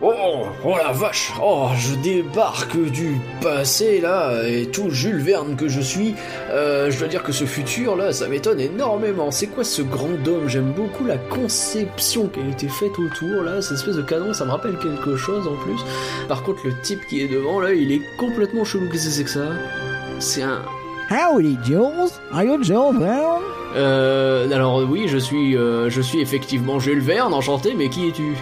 Oh, oh la vache, oh, je débarque du passé là, et tout Jules Verne que je suis, euh, je dois dire que ce futur là, ça m'étonne énormément. C'est quoi ce grand dôme? J'aime beaucoup la conception qui a été faite autour là, cette espèce de canon, ça me rappelle quelque chose en plus. Par contre, le type qui est devant là, il est complètement chelou. Qu'est-ce que c'est que ça? C'est un. Howdy, Jules. Are you Jules Verne? Euh, alors oui, je suis, euh, je suis effectivement Jules Verne, enchanté, mais qui es-tu?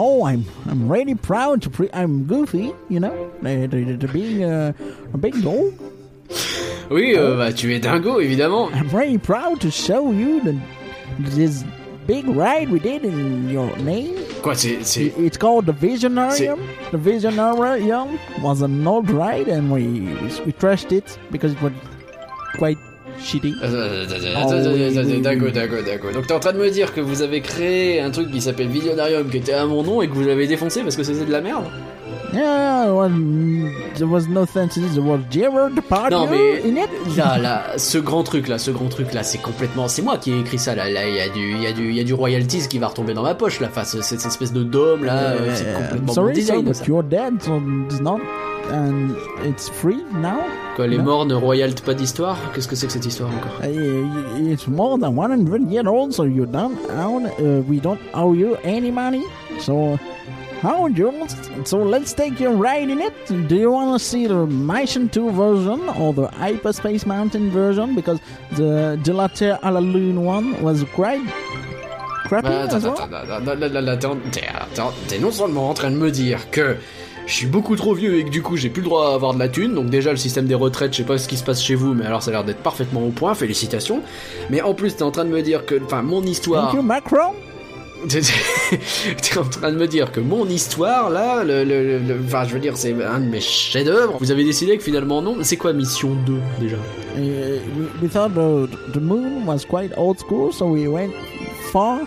Oh, I'm I'm really proud to pre- I'm Goofy, you know, uh, to, to be uh, a big dog. Oui, euh, bah tu es dingo, évidemment. I'm very proud to show you the this big ride we did in your name. Quoi, c'est, c'est, It's called the Visionarium. The Visionarium was an old ride, and we we trashed it because it was quite shitty. Euh, Oh, oui, oui, D'accord, d'accord, d'accord. Donc t'es en train de me dire que vous avez créé un truc qui s'appelle Visionarium qui était à mon nom et que vous l'avez défoncé parce que c'était de la merde? Yeah, well, there was no sense in Gerard Depardieu Non mais in it? là, là, ce grand truc là, ce grand truc là, c'est complètement, c'est moi qui ai écrit ça là. Là, il y a du, il y a du, il y a du royalties qui va retomber dans ma poche là, face cette espèce de dôme là, euh, c'est Uh, complètement sorry, design. sir, but you're dead, so it's not, and it's free now? Quoi, les Non. morts ne royaltent pas d'histoire? Qu'est-ce que c'est que cette histoire encore? Uh, it's more than 100 years old, so you don't own. Uh, we don't owe you any money. So, how Jules? So let's take your ride in it. Do you want to see the Mission 2 version or the Hyperspace Mountain version? Because the Gelato à la Lune one was quite crappy Bah, attends, attends, attends, attends, attends, attends, t'es- attends, t'es non seulement en train de me dire que je suis beaucoup trop vieux et que du coup j'ai plus le droit à avoir de la thune, donc déjà le système des retraites, je sais pas ce qui se passe chez vous, mais alors ça a l'air d'être parfaitement au point, félicitations. Mais en plus t'es en train de me dire que, enfin mon histoire, Thank you, Macron. t'es en train de me dire que mon histoire là, le, le, le- enfin je veux dire c'est un de mes chefs-d'œuvre. Vous avez décidé que finalement non, c'est quoi mission 2 déjà? Uh, we, thought the, the moon was quite old school, so we went far,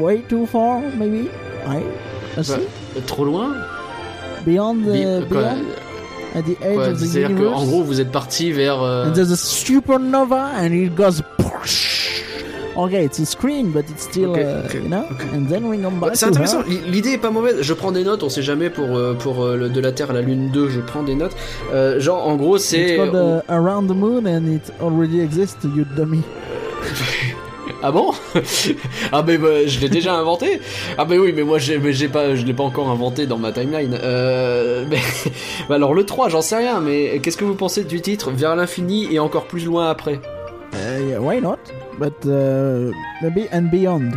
way too far, maybe. I, let's Bah. Trop loin? Beyond the quoi, beyond at the edge of the C'est-à-dire qu'en gros vous êtes parti vers. euh, and there's a supernova, and it goes. Okay, it's a screen, but it's still, Okay, uh, you know? okay. And then we come back c'est intéressant, l'idée est pas mauvaise, je prends des notes, on sait jamais pour, euh, pour euh, le, de la Terre à la Lune 2, je prends des notes. Euh, genre en gros It's c'est... called uh, Around the Moon, and it already exists, you dummy. Ah bon? Ah mais bah, je l'ai déjà inventé Ah mais oui mais moi j'ai, mais j'ai pas, je l'ai pas encore inventé dans ma timeline. Euh, mais, bah alors le 3 j'en sais rien mais qu'est-ce que vous pensez du titre Vers l'infini et encore plus loin après? Yeah, why not? But uh, maybe and beyond.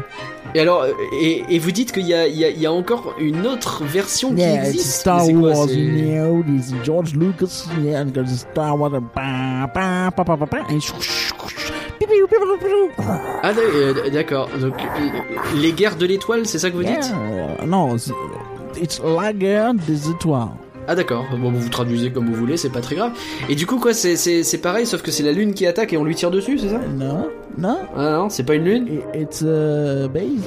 Et alors, euh, et, et vous dites qu'il y y, y a encore une autre version qui Yeah, existe it's Star quoi, Wars, you know, this George Lucas, yeah, and Star Wars, Ah d'ac- d'accord, donc les guerres de l'étoile c'est ça que vous dites? Yeah, no, it's, it's la guerre des étoiles. Ah d'accord, bon vous traduisez comme vous voulez, c'est pas très grave. Et du coup quoi, c'est, c'est, c'est pareil, sauf que c'est la lune qui attaque et on lui tire dessus, c'est ça? No, no, Ah non, c'est pas une lune? It's a base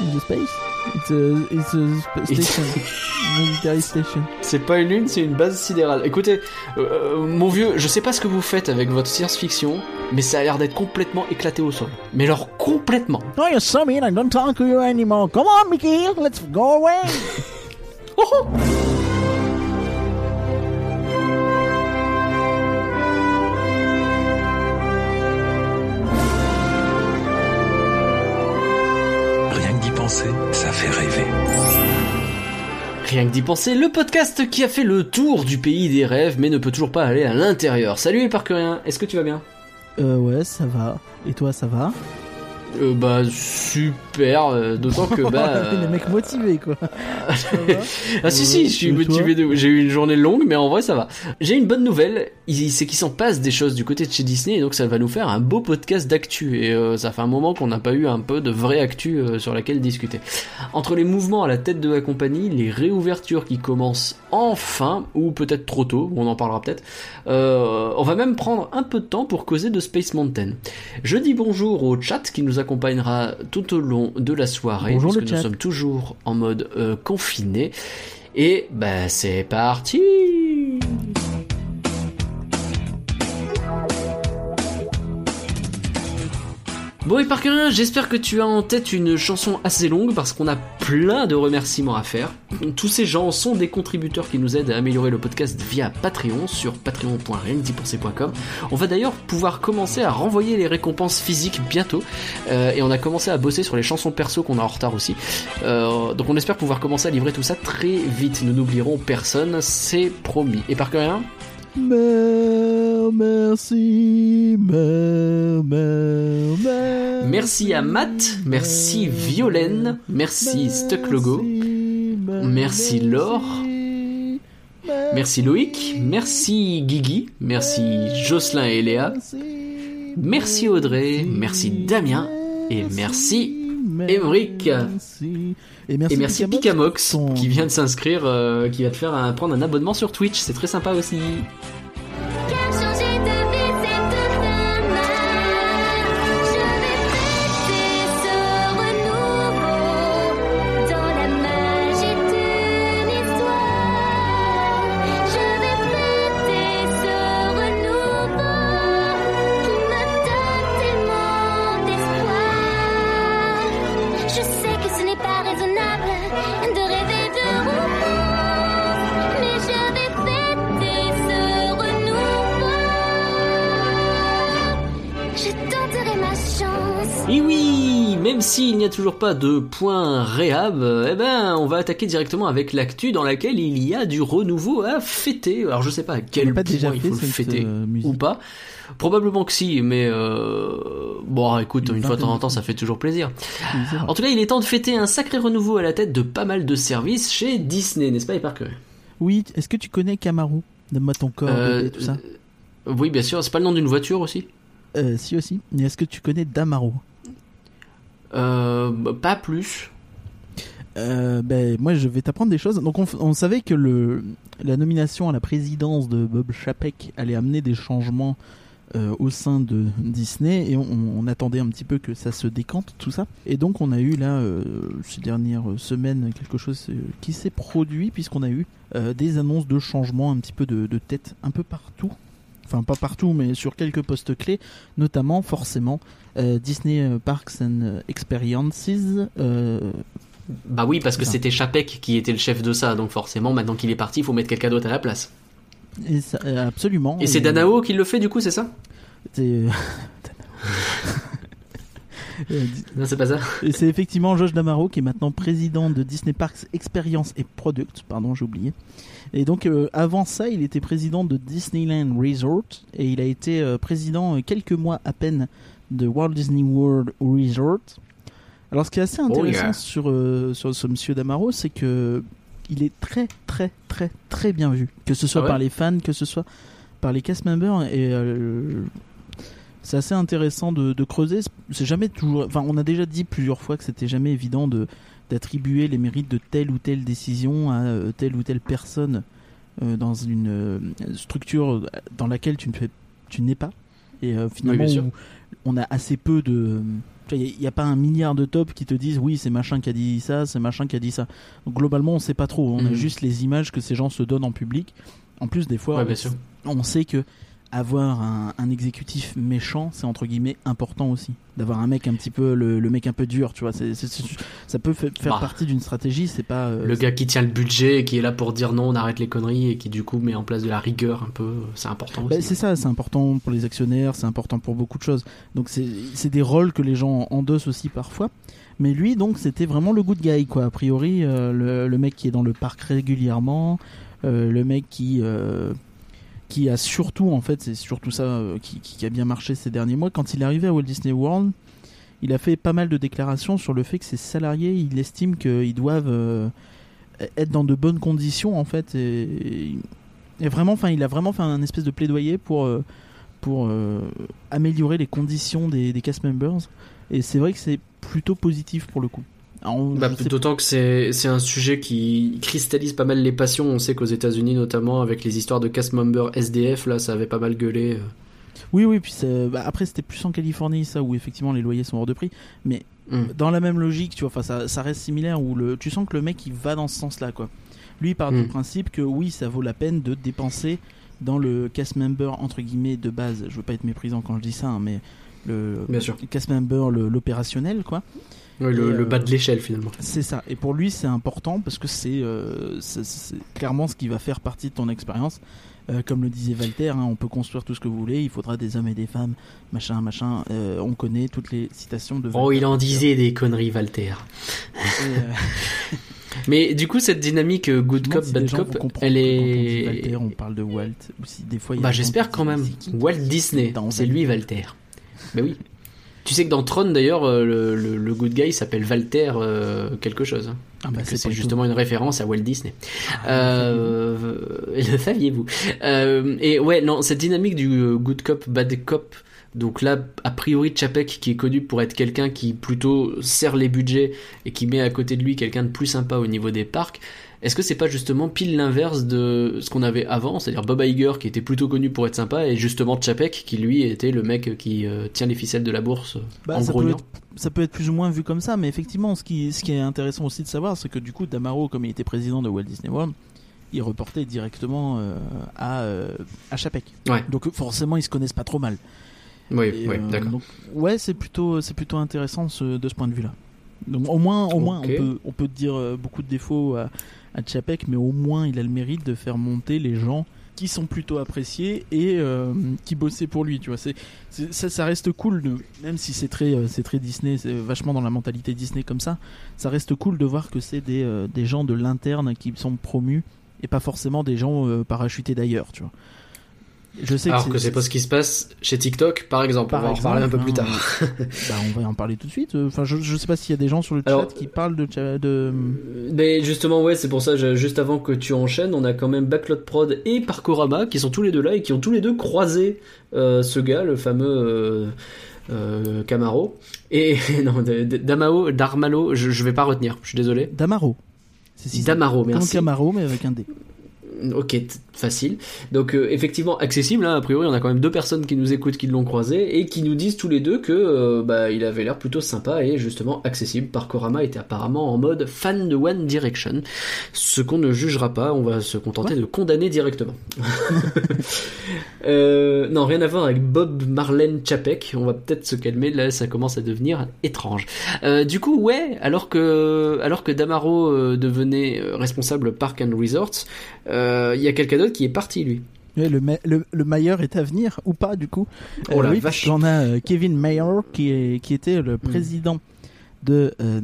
in the space. It's a, it's a station, military station. C'est pas une lune, c'est une base sidérale. Écoutez, euh, euh, mon vieux, je sais pas ce que vous faites avec votre science-fiction, mais ça a l'air d'être complètement éclaté au sol. Mais alors complètement. Oh, you're so mean, I don't talk to you anymore. Come on, Mickey, let's go away. Oh, Rien que d'y penser, le podcast qui a fait le tour du pays des rêves, mais ne peut toujours pas aller à l'intérieur. Salut les est-ce que tu vas bien? Euh, ouais, ça va. Et toi, ça va? Euh, Bah super, euh, d'autant que bah... Les mecs motivés, quoi. Ça va Ah si si, je suis motivé de... J'ai eu une journée longue, mais en vrai ça va. J'ai une bonne nouvelle, c'est qu'il s'en passe des choses du côté de chez Disney, et donc ça va nous faire un beau podcast d'actu. Et euh, ça fait un moment qu'on n'a pas eu un peu de vraie actu euh, sur laquelle discuter. Entre les mouvements à la tête de la compagnie, les réouvertures qui commencent enfin, ou peut-être trop tôt, on en parlera peut-être, euh, on va même prendre un peu de temps pour causer de Space Mountain. Je dis bonjour au chat qui nous accompagnera tout au long de la soirée, Bonjour, puisque nous sommes toujours en mode euh, confiné. Et bah c'est parti Bon et par rien, j'espère que tu as en tête une chanson assez longue parce qu'on a plein de remerciements à faire. Tous ces gens sont des contributeurs qui nous aident à améliorer le podcast via Patreon sur patreon.riendipenser.com. On va d'ailleurs pouvoir commencer à renvoyer les récompenses physiques bientôt euh, et on a commencé à bosser sur les chansons perso qu'on a en retard aussi. Euh, donc on espère pouvoir commencer à livrer tout ça très vite. Nous n'oublierons personne, c'est promis. Et par rien Merci, à Matt, merci Violaine, merci Stuck Logo, merci Laure, merci Loïc, merci Guigui, merci Jocelyn et Léa, merci Audrey, merci Damien et merci Emric. Et merci, Et merci Picamox, qui vient de s'inscrire, euh, qui va te faire un- prendre un abonnement sur Twitch, c'est très sympa aussi. Toujours pas de point réhab, euh, eh ben, on va attaquer directement avec l'actu dans laquelle il y a du renouveau à fêter. Alors je sais pas à quel pas point déjà il faut le fêter euh, musique. ou pas. Probablement que si, mais euh... bon, écoute, Une une, fois de temps en temps, ça fait toujours plaisir. En tout cas, il est temps de fêter un sacré renouveau à la tête de pas mal de services chez Disney, n'est-ce pas, Parker? Oui, est-ce que tu connais Camaro? Donne-moi ton corps, tout ça. euh, Oui, bien sûr. C'est pas le nom d'une voiture aussi? Euh, si aussi. Mais est-ce que tu connais Damaro? Pas plus. Euh, ben, moi, je vais t'apprendre des choses. Donc, on, savait que le, la nomination à la présidence de Bob Chapek allait amener des changements euh, au sein de Disney et on, attendait un petit peu que ça se décante, tout ça. Et donc, on a eu là, euh, ces dernières semaines, quelque chose euh, qui s'est produit puisqu'on a eu euh, des annonces de changements un petit peu de, de tête un peu partout. Enfin, pas partout, mais sur quelques postes clés, notamment forcément euh, Disney euh, Parks and Experiences. euh, Bah oui, parce que c'était Chapek qui était le chef de ça, donc forcément, maintenant qu'il est parti, il faut mettre quelqu'un d'autre à la place. Et ça- absolument. Et c'est Danao qui le fait du coup, c'est ça? C'est Non, c'est pas ça. et c'est effectivement Josh Damaro qui est maintenant président de Disney Parks Experience et Products. Pardon, j'ai oublié. Et donc euh, avant ça, il était président de Disneyland Resort et il a été euh, président euh, quelques mois à peine de Walt Disney World Resort. Alors ce qui est assez intéressant yeah. sur, euh, sur ce monsieur Damaro, c'est que il est très très très très bien vu, que ce soit Ah ouais par les fans, que ce soit par les cast members et euh, c'est assez intéressant de, de creuser. C'est jamais toujours. Enfin, on a déjà dit plusieurs fois que c'était jamais évident de d'attribuer les mérites de telle ou telle décision à euh, telle ou telle personne euh, dans une euh, structure dans laquelle tu ne fais, tu n'es pas. Et euh, finalement, on a assez peu de. Il n'y a, pas un milliard de tops qui te disent oui, c'est machin qui a dit ça, c'est machin qui a dit ça. Donc globalement, on sait pas trop. On a Mhm. juste les images que ces gens se donnent en public. En plus, des fois, Ouais, on sait que avoir un, un exécutif méchant, c'est entre guillemets important aussi. D'avoir un mec un petit peu, le, le mec un peu dur, tu vois. ça peut fa- faire Bah. partie d'une stratégie, c'est pas. euh, Le gars qui tient le budget, et qui est là pour dire non, on arrête les conneries, et qui du coup met en place de la rigueur un peu, c'est important Bah, aussi. c'est ça, c'est important pour les actionnaires, c'est important pour beaucoup de choses. Donc c'est des rôles que les gens endossent aussi parfois. Mais lui, donc, c'était vraiment le good guy, quoi. A priori, euh, le, le mec qui est dans le parc régulièrement, euh, le mec qui qui a surtout, en fait, c'est surtout ça euh, qui, a bien marché ces derniers mois. Quand il est arrivé à Walt Disney World, il a fait pas mal de déclarations sur le fait que ses salariés, il estime qu'ils doivent euh, être dans de bonnes conditions, en fait, et, vraiment, enfin, il a vraiment fait un espèce de plaidoyer pour euh, pour améliorer les conditions des cast members. Et c'est vrai que c'est plutôt positif pour le coup. On- Bah, D'autant que c'est un sujet qui cristallise pas mal les passions. On sait qu'aux États-Unis, notamment avec les histoires de cast member SDF, là, ça avait pas mal gueulé. euh. Oui, oui, puis bah, après c'était plus en Californie, ça, où effectivement les loyers sont hors de prix. Mais Hmm. dans la même logique, tu vois, ça, ça reste similaire, où le, tu sens que le mec il va dans ce sens-là, quoi. Lui il part du Mm. principe que oui, ça vaut la peine de dépenser dans le cast member entre guillemets de base. Je veux pas être méprisant quand je dis ça, hein, mais le Bien sûr. cast member, le- l'opérationnel, quoi. Le, euh, bas de l'échelle finalement. C'est ça. Et pour lui, c'est important parce que c'est euh, clairement ce qui va faire partie de ton expérience. Euh, comme le disait Walter, hein, on peut construire tout ce que vous voulez, il faudra des hommes et des femmes, machin, machin. Euh, on connaît toutes les citations de. Oh, Walter. il en disait des conneries, Walter. Et, euh, Mais du coup, cette dynamique euh, good cop, si bad cop, elle est. Walter, on parle de Walt. Ou si des fois. il y a Bah, j'espère quand même. Walt Disney, c'est lui, Walter. Bah oui. Tu sais que dans Tron, d'ailleurs, euh, le, le- le good guy s'appelle Walter euh, quelque chose. hein. Ah bah, c'est justement une référence à Walt Disney. Ah, Euh, le saviez-vous? Euh, Et ouais, non, cette dynamique du good cop, bad cop. Donc là, a priori, Chapek, qui est connu pour être quelqu'un qui plutôt serre les budgets et qui met à côté de lui quelqu'un de plus sympa au niveau des parcs, est-ce que c'est pas justement pile l'inverse de ce qu'on avait avant, c'est-à-dire Bob Iger qui était plutôt connu pour être sympa et justement Chapek qui lui était le mec qui euh, tient les ficelles de la bourse Bah, en ça, peut être, ça peut être plus ou moins vu comme ça, mais effectivement, ce qui, ce qui est intéressant aussi de savoir, c'est que du coup, Damaro, comme il était président de Walt Disney World, il reportait directement euh, à, euh, à Chapek. Ouais. Donc forcément, ils se connaissent pas trop mal. Oui, Et, oui, euh, d'accord. donc, ouais, c'est plutôt, c'est plutôt intéressant ce- de ce point de vue-là. Donc au moins, au moins, on peut, on peut dire beaucoup de défauts à, à Chapek, mais au moins, il a le mérite de faire monter les gens qui sont plutôt appréciés et euh, qui bossaient pour lui. Tu vois, ça, reste cool, même si c'est très, euh, c'est très Disney, c'est vachement dans la mentalité Disney comme ça. Ça reste cool de voir que c'est des, euh, des gens de l'interne qui sont promus et pas forcément des gens parachutés d'ailleurs. Tu vois. Je sais Alors que c'est pas ce qui se passe chez TikTok, par exemple. Par on va en reparler un peu plus hein. tard. Bah, on va en parler tout de suite. Enfin, je, je sais pas s'il y a des gens sur le Alors- chat qui parlent de, de... Mais justement, ouais, c'est pour ça, juste avant que tu enchaînes, on a quand même Backlot Prod et Parkorama qui sont tous les deux là et qui ont tous les deux croisé euh, ce gars, le fameux euh, euh, Camaro. Et non, Damao, Darmalo, je, je vais pas retenir, je suis désolé. Damaro. C'est si Damaro, Comme merci. Camaro, mais avec un D. Ok, facile. Donc euh, effectivement accessible. Hein, a priori, on a quand même deux personnes qui nous écoutent, qui l'ont croisé et qui nous disent tous les deux que euh, bah, il avait l'air plutôt sympa et justement accessible. Parkorama était apparemment en mode fan de One Direction, ce qu'on ne jugera pas. On va se contenter de condamner directement. Euh, non, rien à voir avec Bob Marlène Chapek. On va peut-être se calmer. Là, ça commence à devenir étrange. Du coup, ouais, alors que alors que Damaro devenait responsable Park and Resorts, il y a quelqu'un qui est parti lui. Le, le, le meilleur est à venir, ou pas, du coup? Oh la oui, vache. parce qu'on a euh, Kevin Mayer, qui, est, qui était Hmm. le président de euh,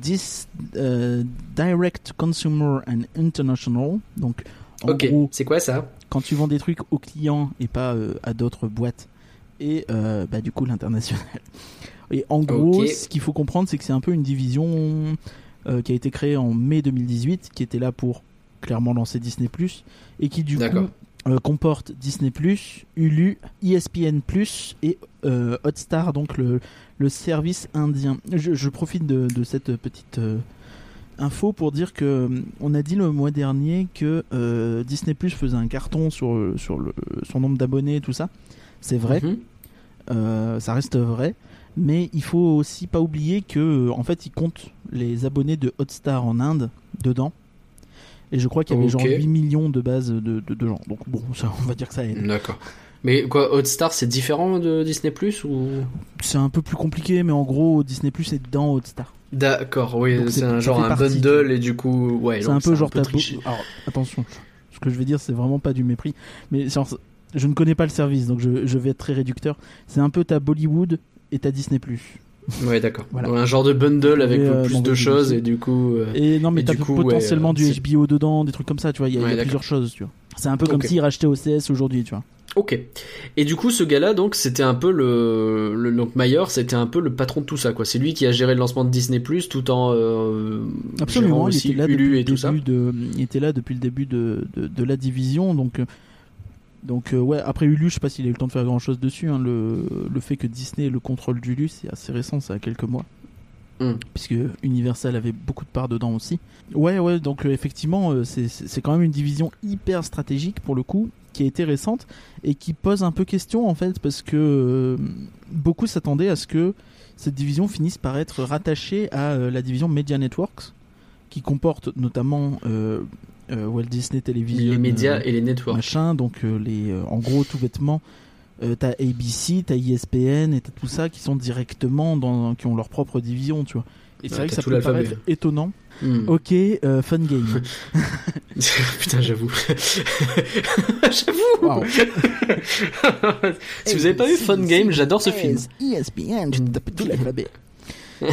Dis, euh, Direct Consumer and International. Donc, en ok, gros, c'est quoi ça? quand tu vends des trucs aux clients et pas euh, à d'autres boîtes et euh, bah, du coup l'international. Et en gros, ce qu'il faut comprendre, c'est que c'est un peu une division euh, qui a été créée en mai 2018, qui était là pour clairement lancer Disney et qui du coup euh, comporte Disney Hulu, ESPN et euh, Hotstar, donc le, le service indien. Je, je profite de, de cette petite euh, info pour dire que on a dit le mois dernier que Disney Plus faisait un carton sur, sur le, son nombre d'abonnés et tout ça. C'est vrai, Mhm. ça reste vrai. Mais il faut aussi pas oublier que en fait ils comptent les abonnés de Hotstar en Inde dedans. Et je crois qu'il y avait Ok. genre 8 millions de bases de, de, de gens. Donc bon, ça, on va dire que ça aide. D'accord. Mais quoi, Hotstar, c'est différent de Disney Plus ou? C'est un peu plus compliqué, mais en gros Disney Plus est dans Hotstar. D'accord, oui, c'est un genre un bundle et du coup, ouais. c'est un peu genre peu beau- triché. Alors attention, ce que je vais dire c'est vraiment pas du mépris, mais genre, je ne connais pas le service, donc je, je vais être très réducteur. C'est un peu ta Bollywood et ta Disney Plus. Ouais, d'accord. Voilà. Un genre de bundle avec euh, plus de choses et du coup. euh, Et non, mais t'as potentiellement ouais, euh, du HBO dedans, des trucs comme ça, tu vois. Il y a, y plusieurs choses, tu vois. C'est un peu comme Ok. s'ils rachetaient OCS aujourd'hui, tu vois. Ok. Et du coup, ce gars-là, donc, c'était un peu le, le donc Mayer, c'était un peu le patron de tout ça, quoi. C'est lui qui a géré le lancement de Disney Plus, tout en euh, Absolument, il était là depuis et le tout ça. début de, il était là depuis le début de, de, de la division, donc. Donc euh, ouais, après Hulu, je sais pas s'il a eu le temps de faire grand chose dessus. hein. Le, le fait que Disney ait le contrôle d'Hulu, c'est assez récent, ça a quelques mois. Hmm. Puisque Universal avait beaucoup de parts dedans aussi. Ouais, ouais, donc euh, effectivement, euh, c'est- quand même une division hyper stratégique pour le coup, qui a été récente et qui pose un peu question en fait, parce que euh, beaucoup s'attendaient à ce que cette division finisse par être rattachée à la division Media Networks, qui comporte notamment Walt Disney Television, Les médias euh, et les networks. machin, donc euh, les, euh, en gros tout bêtement, euh, t'as ABC, t'as ESPN et t'as tout ça qui sont directement dans, qui ont leur propre division, tu vois. Et c'est Ouais, vrai que ça peut paraître étonnant. Hmm. Ok, euh, fun game. Putain, j'avoue. j'avoue. Wow. si vous avez pas vu Fun Game, j'adore ce film. ESPN, je tape tout l'alphabet. Euh,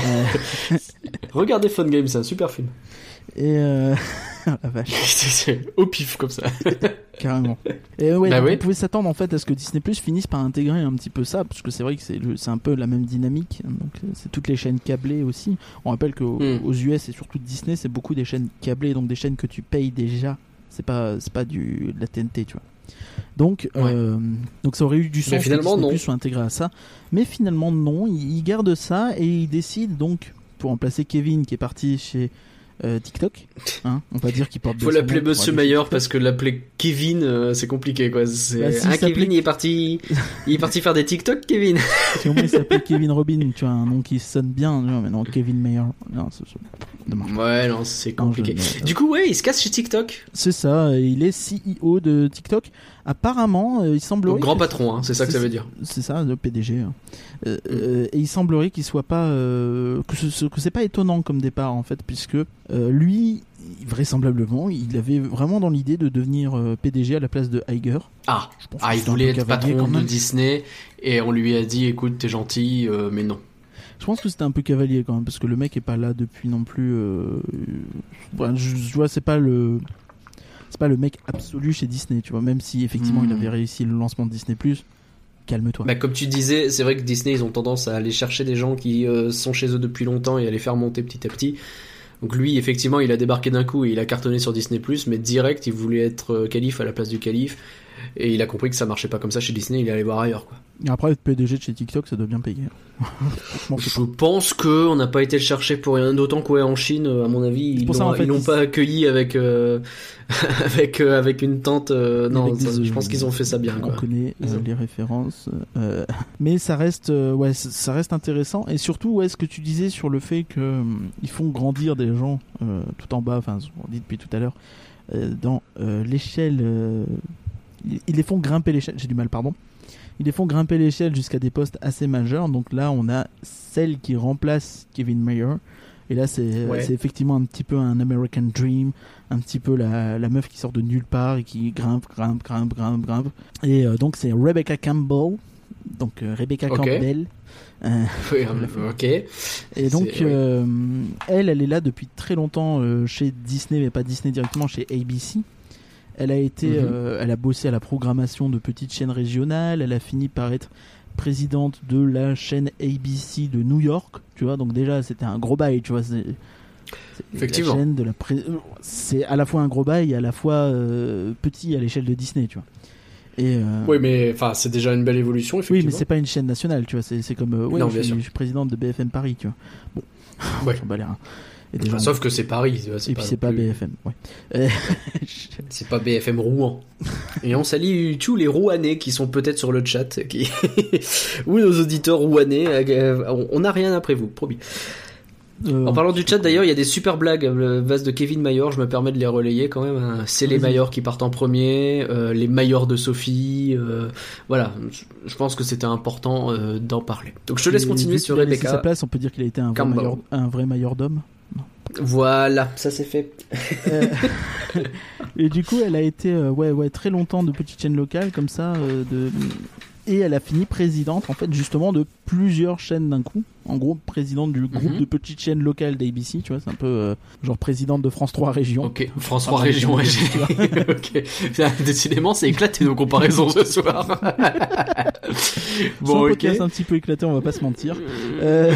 Regardez Fun Game, c'est un super film. Et euh... la vache, C'est- Au pif comme ça. carrément. Et ouais, Bah donc on pouvait s'attendre en fait à ce que Disney Plus finisse par intégrer un petit peu ça, parce que c'est vrai que c'est un peu la même dynamique. Donc euh, c'est toutes les chaînes câblées aussi. On rappelle qu'aux Hmm. aux US et surtout Disney, c'est beaucoup des chaînes câblées, donc des chaînes que tu payes déjà. C'est pas c'est pas du de la TNT, tu vois. Donc Ouais. euh, donc ça aurait eu du sens Mais que finalement, Disney non. Plus soit intégré à ça, mais finalement non. Ils, ils gardent ça et ils décident donc pour remplacer Kevin qui est parti chez euh, TikTok. Hein, on va dire qu'il porte Faut l'appeler Monsieur Mayer parce que l'appeler Kevin, euh, c'est compliqué quoi. C'est... Bah, s'il ah, Kevin, il est parti, il est parti faire des TikTok, Kevin. Si au moins il s'appelait Kevin Robin, tu vois, un nom qui sonne bien, mais non, Kevin Mayer. Non, c'est. Ouais, non, c'est Non, compliqué. je- Du coup, ouais, il se casse chez TikTok. C'est ça, euh, il est CEO de TikTok. Apparemment, euh, il semblerait. Grand patron, hein, c'est ça que ça veut dire. C'est ça, le PDG. hein. Euh, euh, et il semblerait qu'il soit pas. euh, que ce, que c'est pas étonnant comme départ, en fait, puisque lui, vraisemblablement, il avait vraiment dans l'idée de devenir PDG à la place de Iger. Ah, Je pense ah, il voulait être patron quand de. Disney et on lui a dit, écoute, t'es gentil, mais non. Je pense que c'était un peu cavalier quand même, parce que le mec est pas là depuis non plus. Je, je vois, c'est pas le. C'est pas le mec absolu chez Disney, tu vois. Même si effectivement il Hmm. avait réussi le lancement de Disney, calme-toi. Bah, comme tu disais, c'est vrai que Disney, ils ont tendance à aller chercher des gens qui euh, sont chez eux depuis longtemps et à les faire monter petit à petit. Donc lui, effectivement, il a débarqué d'un coup et il a cartonné sur Disney+, mais direct, il voulait être euh, calife à la place du calife. Et il a compris que ça marchait pas comme ça chez Disney, il allait voir ailleurs, quoi. Et après, être PDG de chez TikTok, ça doit bien payer. Je pense que on n'a pas été le chercher pour rien d'autant que ouais, en Chine, à mon avis, ils l'ont en fait, ils l'ont ils- pas accueilli avec euh, avec euh, avec une tente. euh, non, Avec ça- des, je pense qu'ils ont fait ça bien, On quoi. connaît ont- les références, mais ça reste, ouais, ça- reste intéressant. Et surtout, ouais, ce que tu disais sur le fait que hum, font grandir des gens tout en bas, enfin, on dit depuis tout à l'heure, dans l'échelle, ils les font grimper l'échelle. J'ai du mal, pardon. Ils les font grimper l'échelle jusqu'à des postes assez majeurs. Donc là, on a celle qui remplace Kevin Mayer. Et là, c'est Ouais. c'est effectivement un petit peu un American Dream, un petit peu la, la meuf qui sort de nulle part et qui grimpe, grimpe, grimpe, grimpe, grimpe. Et euh, donc, c'est Rebecca Campbell. Donc, euh, Rebecca Ok. Campbell. Euh, Oui, fait. ok. et donc, euh, elle, elle est là depuis très longtemps euh, chez Disney, mais pas Disney directement, chez ABC. Elle a été, Mhm. euh, elle a bossé à la programmation de petites chaînes régionales. Elle a fini par être présidente de la chaîne ABC de New York. Tu vois, donc déjà, c'était un gros bail. Tu vois, c'est Effectivement. La chaîne de la pré- c'est à la fois un gros bail et à la fois euh, petit à l'échelle de Disney. Tu vois. Et euh, Oui, mais enfin, c'est déjà une belle évolution, oui, effectivement. mais c'est pas une chaîne nationale, tu vois. C'est comme, ouais, Non, suis, je suis présidente de BFM Paris, tu vois. Bon, Ouais. Et des gens- sauf que c'est Paris. et puis c'est pas plus- BFM, ouais. C'est pas BFM Rouen. Et on salue tous les Rouennais qui sont peut-être sur le chat, qui... ou nos auditeurs Rouennais. euh, on- n'a rien après vous, promis. euh, En parlant du chat d'ailleurs, il y a des super blagues. Le vase de Kevin Mayer, je me permets de les relayer quand même. hein. C'est les. Mayer qui partent en premier, euh, les Mayer de Sophie. euh, voilà, je- pense que c'était important d'en parler. Donc je te laisse continuer sur Rebecca. sa place, on peut dire qu'il a été un vrai, un vrai maillordome. Voilà, ça c'est fait. Euh, et du coup, elle a été euh, ouais, ouais, très longtemps de petite chaîne locale comme ça. euh, de... Et elle a fini présidente, en fait, justement, de plusieurs chaînes d'un coup. En gros, présidente du groupe Mhm. de petites chaînes locales d'ABC, tu vois, c'est un peu euh, genre présidente de France 3 Régions. Ok, France Ah, 3 régions. ouais, ok, décidément, c'est éclaté nos comparaisons ce soir. Bon, ok. podcast un petit peu éclaté, on va pas se mentir. Euh,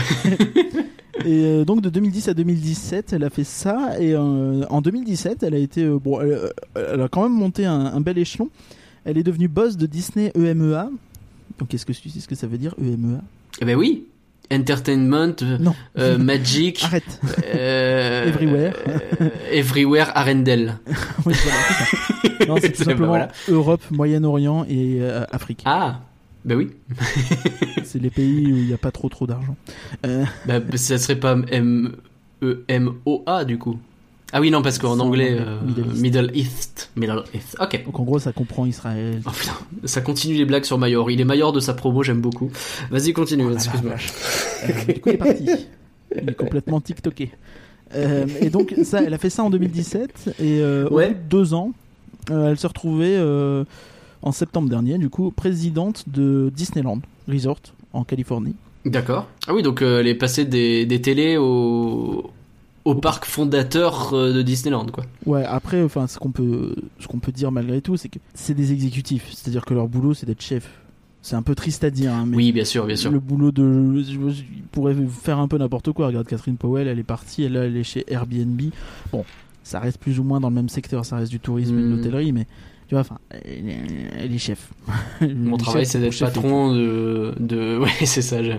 et euh, donc de 2010 à 2017, elle a fait ça. Et euh, en 2017, elle a été euh, bon, elle, elle a quand même monté un, un bel échelon. Elle est devenue boss de Disney EMEA. Donc qu'est-ce que tu sais ce que ça veut dire EMEA Eh ben oui. Entertainment, euh, Magic, Arrête. euh, Everywhere. euh, everywhere Arendelle. Oui, voilà, c'est ça. Non, c'est tout simplement voilà. Europe, Moyen-Orient et Afrique. Ah, ben oui. C'est les pays où il n'y a pas trop trop d'argent. Euh, Bah, ça serait pas M E M O A du coup. Ah oui, non, parce qu'en anglais, euh, Middle East. Middle East. Middle East. Ok. Donc en gros, ça comprend Israël. Oh putain, ça continue les blagues sur Mayor. Il est Mayor de sa promo, j'aime beaucoup. Vas-y, continue, Oh excuse-moi. Euh, du coup, il est parti. Il est complètement TikToké. Euh, et donc, ça, elle a fait ça en 2017. Et Ouais. au bout de deux ans, elle se retrouvait en septembre dernier, du coup, présidente de Disneyland Resort en Californie. D'accord. Ah oui, donc euh, elle est passée des, des télés au, au parc fondateur euh, de Disneyland, quoi. Ouais, après, enfin, ce qu'on peut, ce qu'on peut dire malgré tout, c'est que c'est des exécutifs. C'est-à-dire que leur boulot, c'est d'être chef. C'est un peu triste à dire, hein, mais Oui, bien sûr, bien sûr. le boulot de, ils pourraient faire un peu n'importe quoi. Regarde, Catherine Powell, elle est partie, elle, elle est chez Airbnb. Bon, ça reste plus ou moins dans le même secteur, ça reste du tourisme et de Hmm. l'hôtellerie, mais tu vois, enfin, elle, elle est chef. Mon travail, c'est d'être patron de, de... Ouais, c'est ça. je-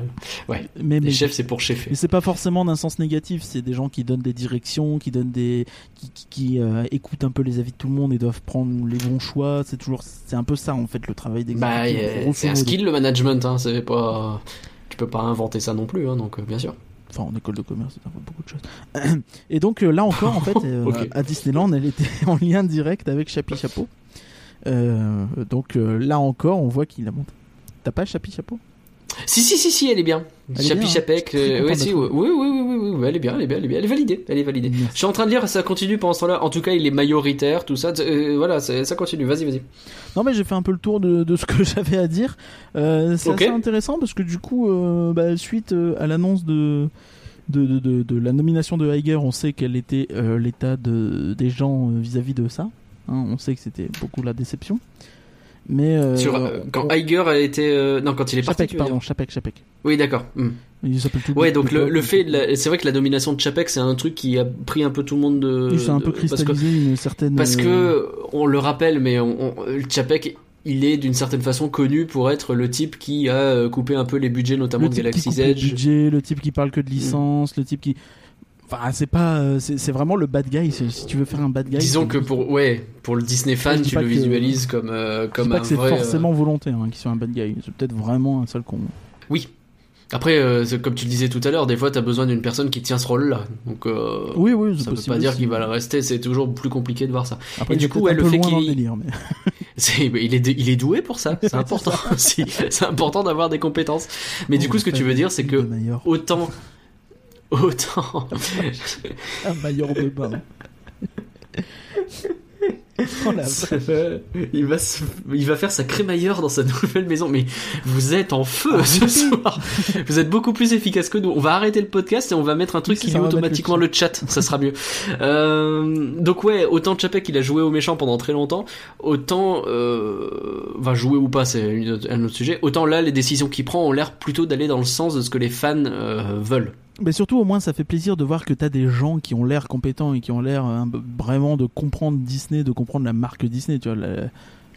Mais, Les mais, chefs, c'est pour cheffer. mais c'est pas forcément d'un sens négatif. C'est des gens qui donnent des directions, qui donnent des, qui, qui, qui, euh, écoutent un peu les avis de tout le monde et doivent prendre les bons choix. C'est toujours, c'est un peu ça en fait le travail d'exécutif. Bah, c'est un skill, le management, hein. C'est pas... Tu peux pas inventer ça non plus, hein, donc euh, bien sûr. Enfin, en école de commerce, c'est un peu beaucoup de choses. Et donc euh, là encore, en fait, euh, à Disneyland, elle était en lien direct avec Chapi Chapeau. Euh, donc là encore, on voit qu'il a monté. T'as pas Chapi Chapeau? Si, si, si, si, elle est bien. Chapi hein. Chapek, oui, oui, oui, oui, elle est bien, elle est bien, elle est bien, elle est validée, elle est validée. Je suis en train de lire, ça continue pendant ce temps-là. En tout cas, il est majoritaire, tout ça. euh, voilà, ça continue. Vas-y, vas-y. Non, mais j'ai fait un peu le tour de, de ce que j'avais à dire. Euh, c'est assez intéressant parce que du coup, euh, bah, suite à l'annonce de, de, de, la nomination de Iger, on sait quel était l'état de, des gens vis-à-vis de ça. Hein, on sait que c'était beaucoup la déception. Mais euh, Sur, euh, quand on- Iger a été, euh, non, quand il est parti. Chapek, dire. pardon, Chapek, Chapek. Oui, d'accord. Hmm. Il s'appelle tout Ouais, donc le, le fait, la- c'est vrai que la domination de Chapek, c'est un truc qui a pris un peu tout le monde de. Oui, c'est un peu parce que- cristallisé une certaine. Parce que, on le rappelle, mais on, on- Chapek, il est d'une certaine façon connu pour être le type qui a coupé un peu les budgets, notamment le de type qui Galaxy's coupe le Edge. budget, le type qui parle que de licence, le type qui. Enfin, c'est pas, euh, c'est vraiment le bad guy. Si tu veux faire un bad guy, Disons que pour, ouais, pour le Disney fan, tu le que- visualises comme, euh, comme pas un que c'est euh, forcément volontaire hein, qu'ils soient un bad guy. C'est peut-être vraiment un seul con. Oui. Après, euh, comme tu le disais tout à l'heure, des fois, t'as besoin d'une personne qui tient ce rôle-là. Donc, euh, Oui, oui, ça veut possible pas dire qu'il va le rester. C'est toujours plus compliqué de voir ça. Après, Et du coup, ouais, le fait qu'il- mais- il est, il est doué pour ça. C'est important. C'est important d'avoir des compétences. Mais du Oh, coup, ce que tu veux dire, c'est que autant, autant, un maillot de bain. oh la il va, se- il va faire sa crémaillère dans sa nouvelle maison. Mais vous êtes en feu Ah, ce soir. Vous êtes beaucoup plus efficace que nous. On va arrêter le podcast et on va mettre un truc Oui, qui lit le automatiquement le chat. Ça sera mieux. Euh, donc ouais, autant Chapek il a joué au méchant pendant très longtemps, autant euh, va jouer ou pas, c'est un autre sujet. Autant là, les décisions qu'il prend ont l'air plutôt d'aller dans le sens de ce que les fans euh, veulent. Mais surtout, au moins, ça fait plaisir de voir que t'as des gens qui ont l'air compétents et qui ont l'air euh, vraiment de comprendre Disney, de comprendre la marque Disney. Tu vois, la-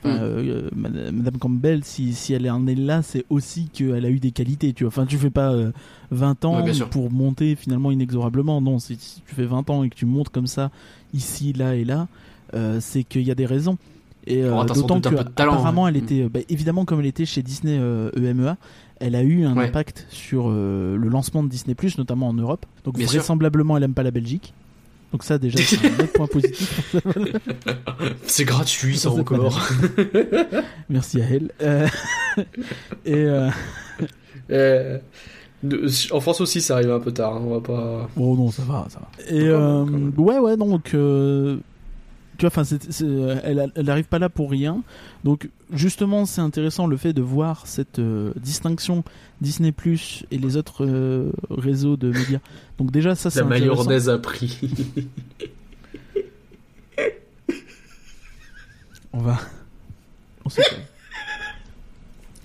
Mm. euh, Madame Campbell, si, si elle en est là, c'est aussi qu'elle a eu des qualités. Tu vois, enfin, tu fais pas euh, 20 ans Ouais, pour monter finalement inexorablement. Non, si, si tu fais 20 ans et que tu montes comme ça, ici, là et là, euh, c'est qu'il y a des raisons. Et euh, Oh, d'autant que peu de talent, apparemment, hein. elle était, euh, bah, évidemment, comme elle était chez Disney euh, EMEA, elle a eu un Ouais. impact sur euh, le lancement de Disney notamment en Europe. Donc Bien sûr. vraisemblablement, elle aime pas la Belgique. Donc ça déjà c'est un autre point positif. C'est gratuit ça encore. Merci à elle. Euh, et euh, Euh, en France aussi, ça arrive un peu tard. hein, on va pas. bon non ça va ça va. Et euh, ouais ouais donc euh, tu vois enfin c'est- elle elle arrive pas là pour rien. Donc justement c'est intéressant le fait de voir cette euh, distinction Disney Plus et les autres euh, réseaux de médias. Donc déjà ça c'est La mayonnaise a pris. On va. On se calme.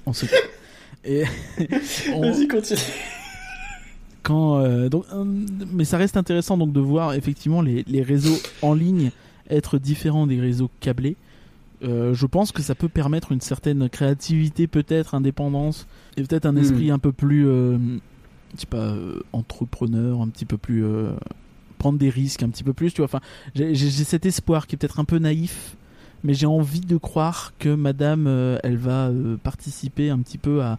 On se calme. Et. on- Vas-y, continue. quand, euh, donc, euh, mais ça reste intéressant donc de voir effectivement les, les réseaux en ligne être différents des réseaux câblés. Euh, je pense que ça peut permettre une certaine créativité, peut-être indépendance, et peut-être un Hmm. esprit un peu plus, euh, je sais pas, euh, entrepreneur, un petit peu plus euh, prendre des risques, un petit peu plus. Tu vois, enfin, j'ai cet espoir qui est peut-être un peu naïf, mais j'ai envie de croire que Madame, elle va participer un petit peu à,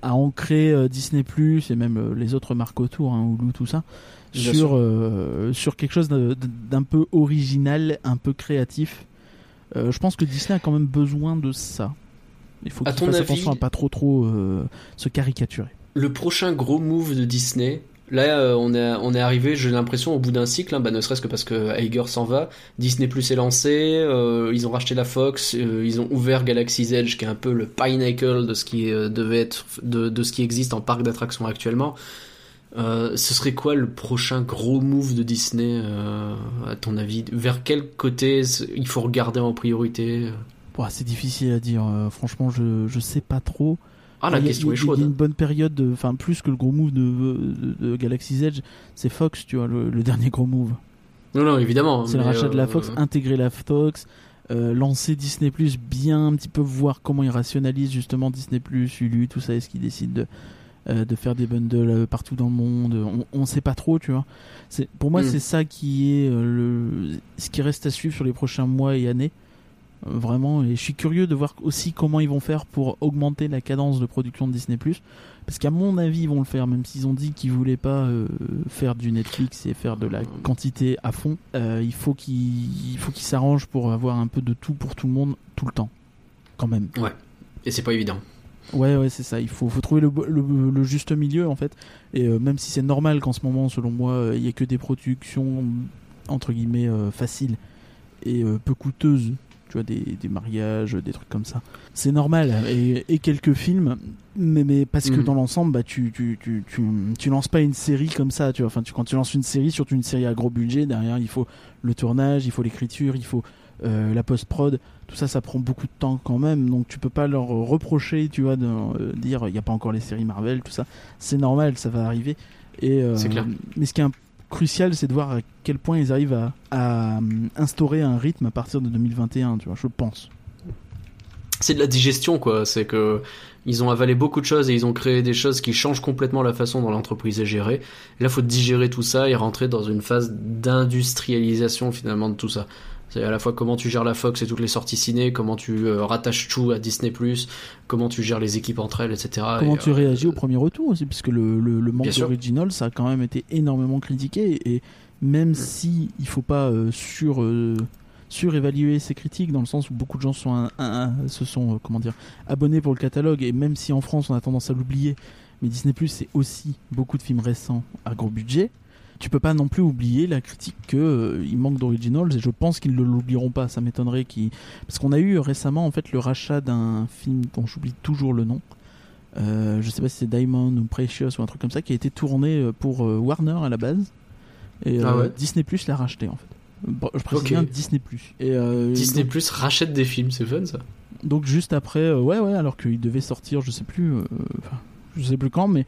à ancrer Disney Plus et même les autres marques autour, hein, Hulu, tout ça, sur, euh, sur quelque chose d'un peu original, un peu créatif. Euh, je pense que Disney a quand même besoin de ça. Il faut À qu'il ton fasse avis- attention à pas trop trop euh, se caricaturer. Le prochain gros move de Disney, là euh, on, est, on est arrivé, j'ai l'impression, au bout d'un cycle, hein, bah, ne serait-ce que parce que Iger s'en va, Disney Plus est lancé, euh, ils ont racheté la Fox, euh, ils ont ouvert Galaxy's Edge, qui est un peu le pinnacle de ce qui euh, devait être, de, de ce qui existe en parc d'attractions actuellement. Euh, ce serait quoi le prochain gros move de Disney, euh, à ton avis? Vers quel côté il faut regarder en priorité? Ouah, c'est difficile à dire. euh, franchement, je je sais pas trop. Ah, la Il question il est a- Il y a chaude. une bonne période, de- enfin plus que le gros move de, de, de Galaxy's Edge, c'est Fox, tu vois, le, le dernier gros move. Non, non, évidemment. C'est le rachat de la Fox, intégrer la Fox, euh, lancer Disney Plus, bien un petit peu voir comment ils rationalisent justement Disney Plus, Hulu, tout ça, est-ce qu'ils décident de, euh, de faire des bundles euh, partout dans le monde On, on sait pas trop, tu vois. C'est pour moi Mm. c'est ça qui est euh, le ce qui reste à suivre sur les prochains mois et années. Euh, Vraiment, et je suis curieux de voir aussi comment ils vont faire pour augmenter la cadence de production de Disney Plus, parce qu'à mon avis ils vont le faire, même s'ils ont dit qu'ils voulaient pas euh, faire du Netflix et faire de la quantité à fond. Euh, il faut qu'ils il faut qu'ils s'arrangent pour avoir un peu de tout pour tout le monde tout le temps, quand même. Et c'est pas évident. Ouais, ouais, c'est ça. Il faut, faut trouver le, le- le juste milieu en fait. Et euh, même si c'est normal qu'en ce moment, selon moi, euh, il y ait que des productions entre guillemets euh, faciles et euh, peu coûteuses. Tu vois, des, des mariages, des trucs comme ça. C'est normal. Et, et quelques films, mais, mais parce que Mhm. dans l'ensemble, bah, tu, tu, tu, tu, tu lances pas une série comme ça. Tu vois, enfin, tu, quand tu lances une série, surtout une série à gros budget, derrière, il faut le tournage, il faut l'écriture, il faut la post-prod. Tout ça, ça prend beaucoup de temps quand même. Donc, tu peux pas leur reprocher, tu vois, de euh, dire il n'y a pas encore les séries Marvel, tout ça. C'est normal, ça va arriver. Et, euh, clair. Mais ce qui est crucial, c'est de voir à quel point ils arrivent à, à, euh, instaurer un rythme à partir de 2021, tu vois, je pense. c'est de la digestion quoi c'est que ils ont avalé beaucoup de choses et ils ont créé des choses qui changent complètement la façon dont l'entreprise est gérée et là faut digérer tout ça et rentrer dans une phase d'industrialisation finalement de tout ça c'est à la fois comment tu gères la Fox et toutes les sorties ciné comment tu euh, rattaches tout à Disney comment tu gères les équipes entre elles etc Comment Et, tu euh, réagis au premier retour aussi, puisque le, le, le manque d'original, ça a quand même été énormément critiqué. Et même si il faut pas euh, sur surévaluer ces critiques, dans le sens où beaucoup de gens sont un- un- un- se sont euh, comment dire abonnés pour le catalogue, et même si en France on a tendance à l'oublier, mais Disney Plus c'est aussi beaucoup de films récents à gros budget. Tu peux pas non plus oublier la critique que euh, il manque d'originals et je pense qu'ils ne l'oublieront pas. Ça m'étonnerait qu'ils parce qu'on a eu récemment en fait le rachat d'un film dont j'oublie toujours le nom. Euh, je sais pas si c'est Diamond ou Precious ou un truc comme ça qui a été tourné euh, pour Warner à la base et Ah ouais. Disney Plus l'a racheté en fait. Bon, je précise bien Disney Plus. Et Disney donc, Plus rachète des films c'est fun ça donc juste après, ouais ouais, alors qu'il devait sortir, je sais plus, enfin, je sais plus quand, mais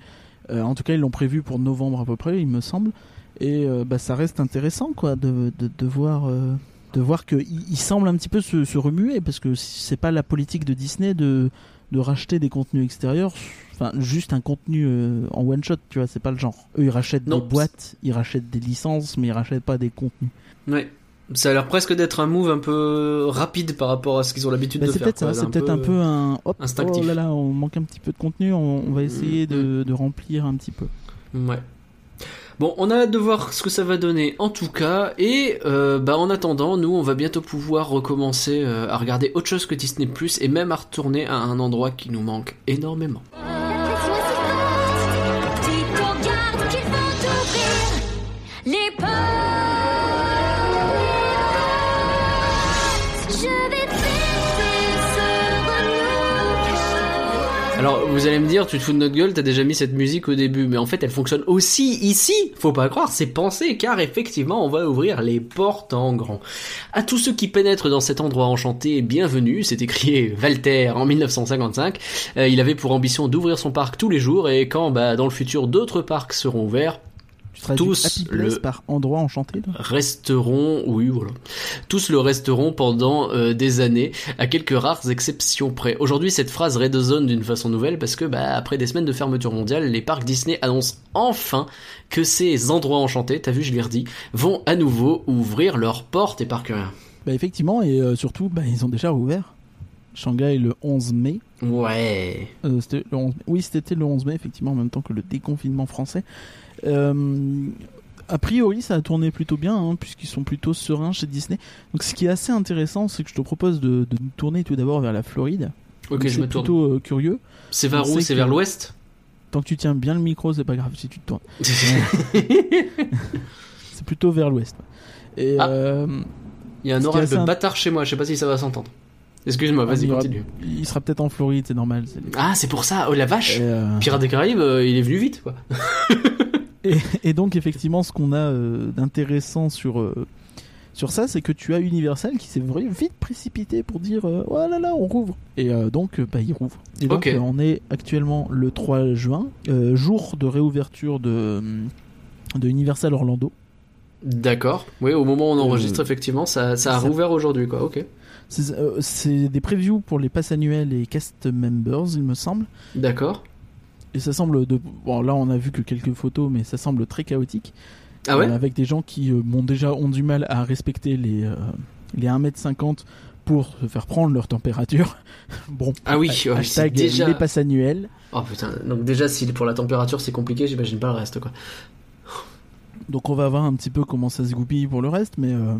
euh, en tout cas ils l'ont prévu pour novembre à peu près, il me semble. Et euh, bah, ça reste intéressant quoi de, de, de voir euh, de voir que il, il semble un petit peu se, se remuer parce que c'est pas la politique de Disney de de racheter des contenus extérieurs enfin juste un contenu euh, en one shot tu vois c'est pas le genre eux ils rachètent Non. des boîtes ils rachètent des licences mais ils rachètent pas des contenus ouais ça a l'air presque d'être un move un peu rapide par rapport à ce qu'ils ont l'habitude Bah, de faire peut-être ça quoi. c'est peut-être un peu un hop instinctif. oh là là on manque un petit peu de contenu on, on va essayer Mm, de, de remplir un petit peu Ouais. Bon, on a hâte de voir ce que ça va donner en tout cas, et euh, bah en attendant, nous on va bientôt pouvoir recommencer euh, à regarder autre chose que Disney et même à retourner à un endroit qui nous manque énormément. Alors vous allez me dire, tu te fous de notre gueule, t'as déjà mis cette musique au début, mais en fait elle fonctionne aussi ici, faut pas croire, c'est pensé, car effectivement on va ouvrir les portes en grand. À tous ceux qui pénètrent dans cet endroit enchanté, bienvenue, c'est écrit Walter en 1955, Euh, il avait pour ambition d'ouvrir son parc tous les jours, et quand bah, dans le futur d'autres parcs seront ouverts, tu Tous le- par endroit enchanté là resteront, oui voilà, tous le resteront pendant euh, des années, à quelques rares exceptions près. Aujourd'hui, cette phrase résonne d'une façon nouvelle parce que, bah, après des semaines de fermeture mondiale, les parcs Disney annoncent enfin que ces endroits enchantés, t'as vu, je l'ai redit, vont à nouveau ouvrir leurs portes et parcs bah effectivement et euh, surtout bah, ils ont déjà ouvert Shanghai le 11 mai Ouais. Euh, le 11 mai. Oui, c'était le 11 mai, effectivement, en même temps que le déconfinement français. Euh, A priori, ça a tourné plutôt bien, hein, puisqu'ils sont plutôt sereins chez Disney. Donc, ce qui est assez intéressant, c'est que je te propose de, de nous tourner tout d'abord vers la Floride. Ok, Donc, je c'est me tourne. plutôt euh, curieux. C'est vers où C'est vers l'ouest Tant que tu tiens bien le micro, c'est pas grave si tu te tournes. C'est plutôt vers l'ouest. Et Ah. euh, Il y a un orage de bâtard chez moi, je sais pas si ça va s'entendre. Excuse-moi, Ah, vas-y, continue. il sera peut-être en Floride, c'est normal. c'est Ah, c'est pour ça, oh la vache euh, Pirates des Caraïbes, il est venu vite, quoi. Et, et donc effectivement, ce qu'on a euh, d'intéressant sur euh, sur ça, c'est que tu as Universal qui s'est vite précipité pour dire euh, oh là là, on rouvre. Et euh, donc bah il rouvre. Et donc on est actuellement le 3 juin, jour de réouverture de de Universal Orlando. D'accord. Oui, au moment où on enregistre, effectivement, ça, ça a ça- rouvert aujourd'hui, quoi. Ok. C'est des previews pour les passes annuels et cast members, il me semble. D'accord. Et ça semble de bon là on a vu que quelques photos, mais ça semble très chaotique. Ah ouais Euh, avec des gens qui euh, bon, déjà ont du mal à respecter les, euh, les 1m50 pour se faire prendre leur température. bon, Ah oui, ouais, hashtag déjà- les passes annuelles. Oh putain, donc déjà, si pour la température c'est compliqué, j'imagine pas le reste, quoi. Donc on va voir un petit peu comment ça se goupille pour le reste, mais euh,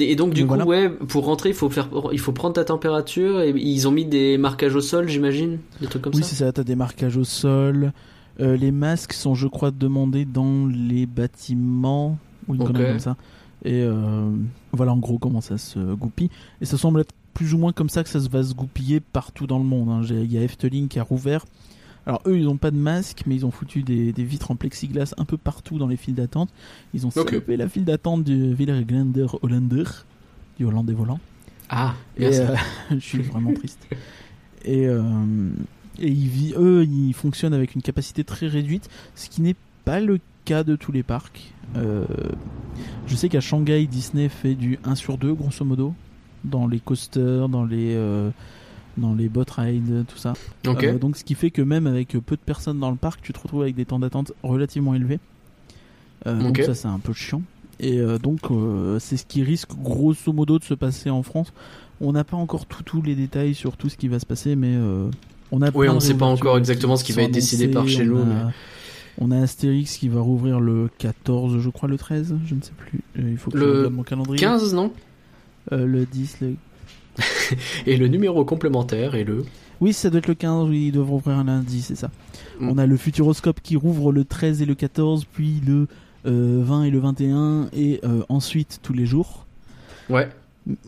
Et donc, du Mais coup, voilà. ouais, pour rentrer, il faut, faire, il faut prendre ta température et ils ont mis des marquages au sol, j'imagine Des trucs comme oui ça c'est ça, t'as des marquages au sol. Euh, les masques sont je crois demandés dans les bâtiments ou une Ok. connerie comme ça. Et euh, voilà en gros comment ça se goupille. Et ça semble être plus ou moins comme ça que ça va se goupiller partout dans le monde. hein. Il y a Efteling qui a rouvert. Alors eux ils ont pas de masque mais ils ont foutu des, des vitres en plexiglas un peu partout dans les files d'attente. Ils ont salopé la file d'attente du Willerglander Hollander, du Hollandais volant. Ah, Et euh, je suis vraiment triste. Et, euh, et ils vi- eux, ils fonctionnent avec une capacité très réduite, ce qui n'est pas le cas de tous les parcs. Euh, je sais qu'à Shanghai, Disney fait du 1 sur 2, grosso modo, dans les coasters, dans les, euh, dans les boat rides, tout ça. Euh, donc ce qui fait que même avec peu de personnes dans le parc, tu te retrouves avec des temps d'attente relativement élevés. Euh, Donc ça c'est un peu chiant. Et euh, donc c'est ce qui risque grosso modo de se passer en France. On n'a pas encore tout tous les détails sur tout ce qui va se passer, mais on a. Oui, on ne sait pas encore exactement ce qui va être décidé par chez nous, On a, Astérix qui va rouvrir le 14, je crois le 13, je ne sais plus. Il faut que Le je regarde mon calendrier. 15, non? Euh, le 10, le Et le numéro complémentaire est le. Oui, ça doit être le 15, oui, ils doivent rouvrir un lundi, c'est ça. Mm. On a le Futuroscope qui rouvre le 13 et le 14, puis le euh, 20 et le 21, et euh, ensuite tous les jours. Ouais.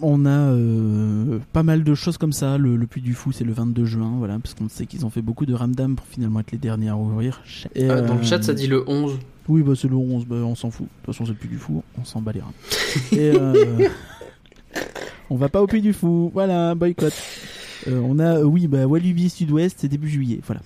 On a euh, pas mal de choses comme ça. Le, le Puy du Fou, c'est le 22 juin, voilà, parce qu'on sait qu'ils ont fait beaucoup de ramdam pour finalement être les derniers à rouvrir. Et, Ah, dans le euh, chat, ça dit le 11. Oui, bah c'est le 11, bah, on s'en fout. De toute façon, c'est le Puy du Fou, on s'en bat les reins. et euh, on va pas au Puy du Fou, voilà, boycott. Euh, on a, euh, oui, bah Walibi Sud-Ouest, c'est début juillet, voilà.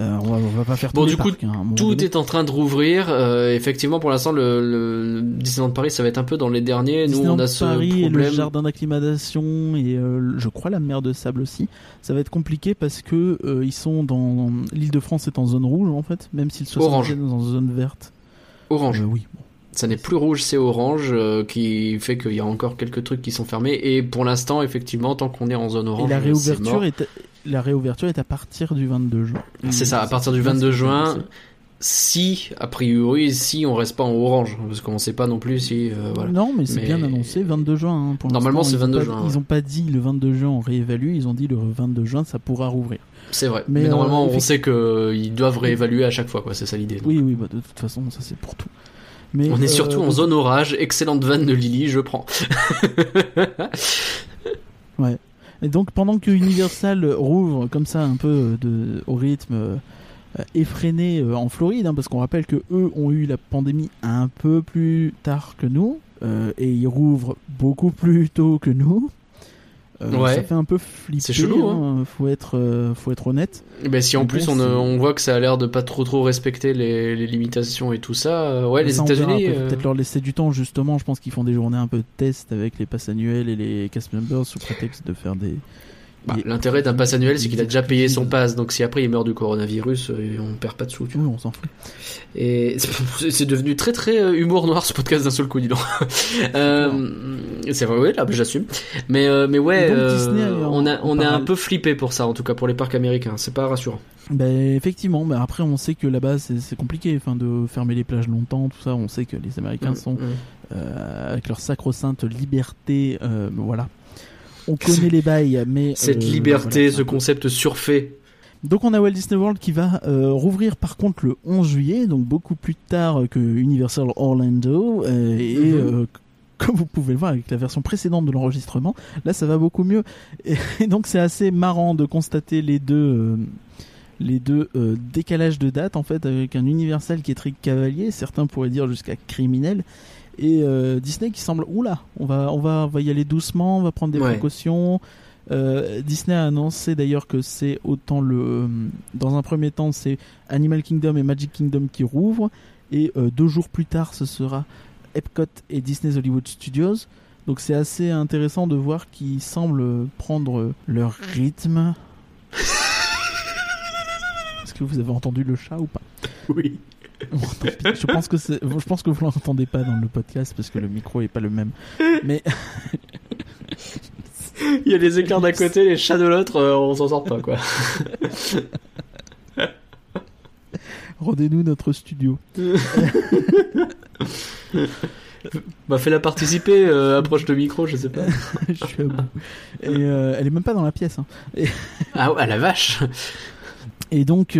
Euh, on, va, on va pas faire Bon, tous du les coup, parcs, hein, Tout donné. est en train de rouvrir. euh, effectivement, pour l'instant, le, le Disneyland Paris, ça va être un peu dans les derniers. Nous, Disneyland on a ce Paris et le problème. jardin d'acclimatation et euh, je crois la mer de sable aussi. Ça va être compliqué parce que ils sont dans l'île de France est en zone rouge en fait, même si le Orange. 60 est en zone verte. Orange. Oui. bon. Ça n'est plus rouge, c'est orange, euh, qui fait qu'il y a encore quelques trucs qui sont fermés. Et pour l'instant, effectivement, tant qu'on est en zone orange, et la réouverture mort. est la réouverture est à partir du 22 juin. C'est ça, à partir du bien ce 22 que j'ai juin. Si, a priori, si on reste pas en orange, parce qu'on sait pas non plus si. euh, voilà. Non, mais c'est Mais- bien annoncé 22 juin. hein, pour Normalement, c'est Ils ont 22 pas- juin, Ils ont pas dit le 22 juin on réévalue, ils ont dit le 22 juin ça pourra rouvrir. C'est vrai. Mais, Mais, euh, normalement, on sait qu'ils doivent réévaluer à chaque fois, quoi. C'est ça l'idée. Oui, oui, bah, de toute façon ça c'est pour tout. Mais On est euh, surtout en zone orage. Excellente vanne de Lily, je prends. Et donc pendant que Universal rouvre comme ça un peu euh, de, au rythme euh, effréné en Floride, hein, parce qu'on rappelle que eux ont eu la pandémie un peu plus tard que nous, euh, et ils rouvrent beaucoup plus tôt que nous. Euh, Ouais. Ça fait un peu flipper. C'est chelou, hein. Faut être, euh, faut être honnête. Ben si en Mais plus bon, on, voit que ça a l'air de pas trop trop respecter les, les limitations et tout ça, euh, ouais les États-Unis. euh, Peut-être leur laisser du temps justement. Je pense qu'ils font des journées un peu de test avec les passes annuelles et les cast members sous prétexte de faire des Bah, L'intérêt d'un pass annuel, c'est qu'il a déjà payé son pass, donc si après il meurt du coronavirus, euh, on perd pas de sous. tu vois. Oui, on s'en fout. Et c'est devenu très très euh, humour noir ce podcast d'un seul coup, dis donc. Euh, c'est vrai, oui, là, bah, j'assume. Mais euh, mais ouais, donc, euh, Disney on a on est un peu flippé pour ça, en tout cas pour les parcs américains. C'est pas rassurant. Ben effectivement, mais après on sait que là-bas c'est compliqué, enfin de fermer les plages longtemps, tout ça. On sait que les Américains sont Mm. avec leur sacro-sainte liberté, voilà. On connaît les bails, mais Cette euh, liberté, voilà, ce concept surfait. Donc on a Walt Disney World qui va euh, rouvrir par contre le 11 juillet, donc beaucoup plus tard que Universal Orlando, euh, et Mhm. comme vous pouvez le voir avec la version précédente de l'enregistrement, là ça va beaucoup mieux. Et, et donc c'est assez marrant de constater les deux, euh, les deux euh, décalages de date en fait, avec un Universal qui est très cavalier, certains pourraient dire jusqu'à criminel. Et euh, Disney qui semble, oula, on va, on va, on va y aller doucement, on va prendre des Ouais. précautions. Euh, Disney a annoncé d'ailleurs que c'est autant le, euh, dans un premier temps, c'est Animal Kingdom et Magic Kingdom qui rouvrent, et euh, deux jours plus tard, ce sera Epcot et Disney's Hollywood Studios. Donc c'est assez intéressant de voir qu'ils semblent prendre leur rythme. Est-ce que vous avez entendu le chat ou pas? Oui. Bon, je pense que c'est, je pense que vous l'entendez pas dans le podcast parce que le micro est pas le même. Mais Il y a les écarts d'un côté, les chats de l'autre, euh, on s'en sort pas quoi. rendez-nous notre studio. Bah fais-la participer, euh, approche le micro, je sais pas. je suis à bout. Et euh, elle est même pas dans la pièce. hein. Ah ouais, la vache. Et donc,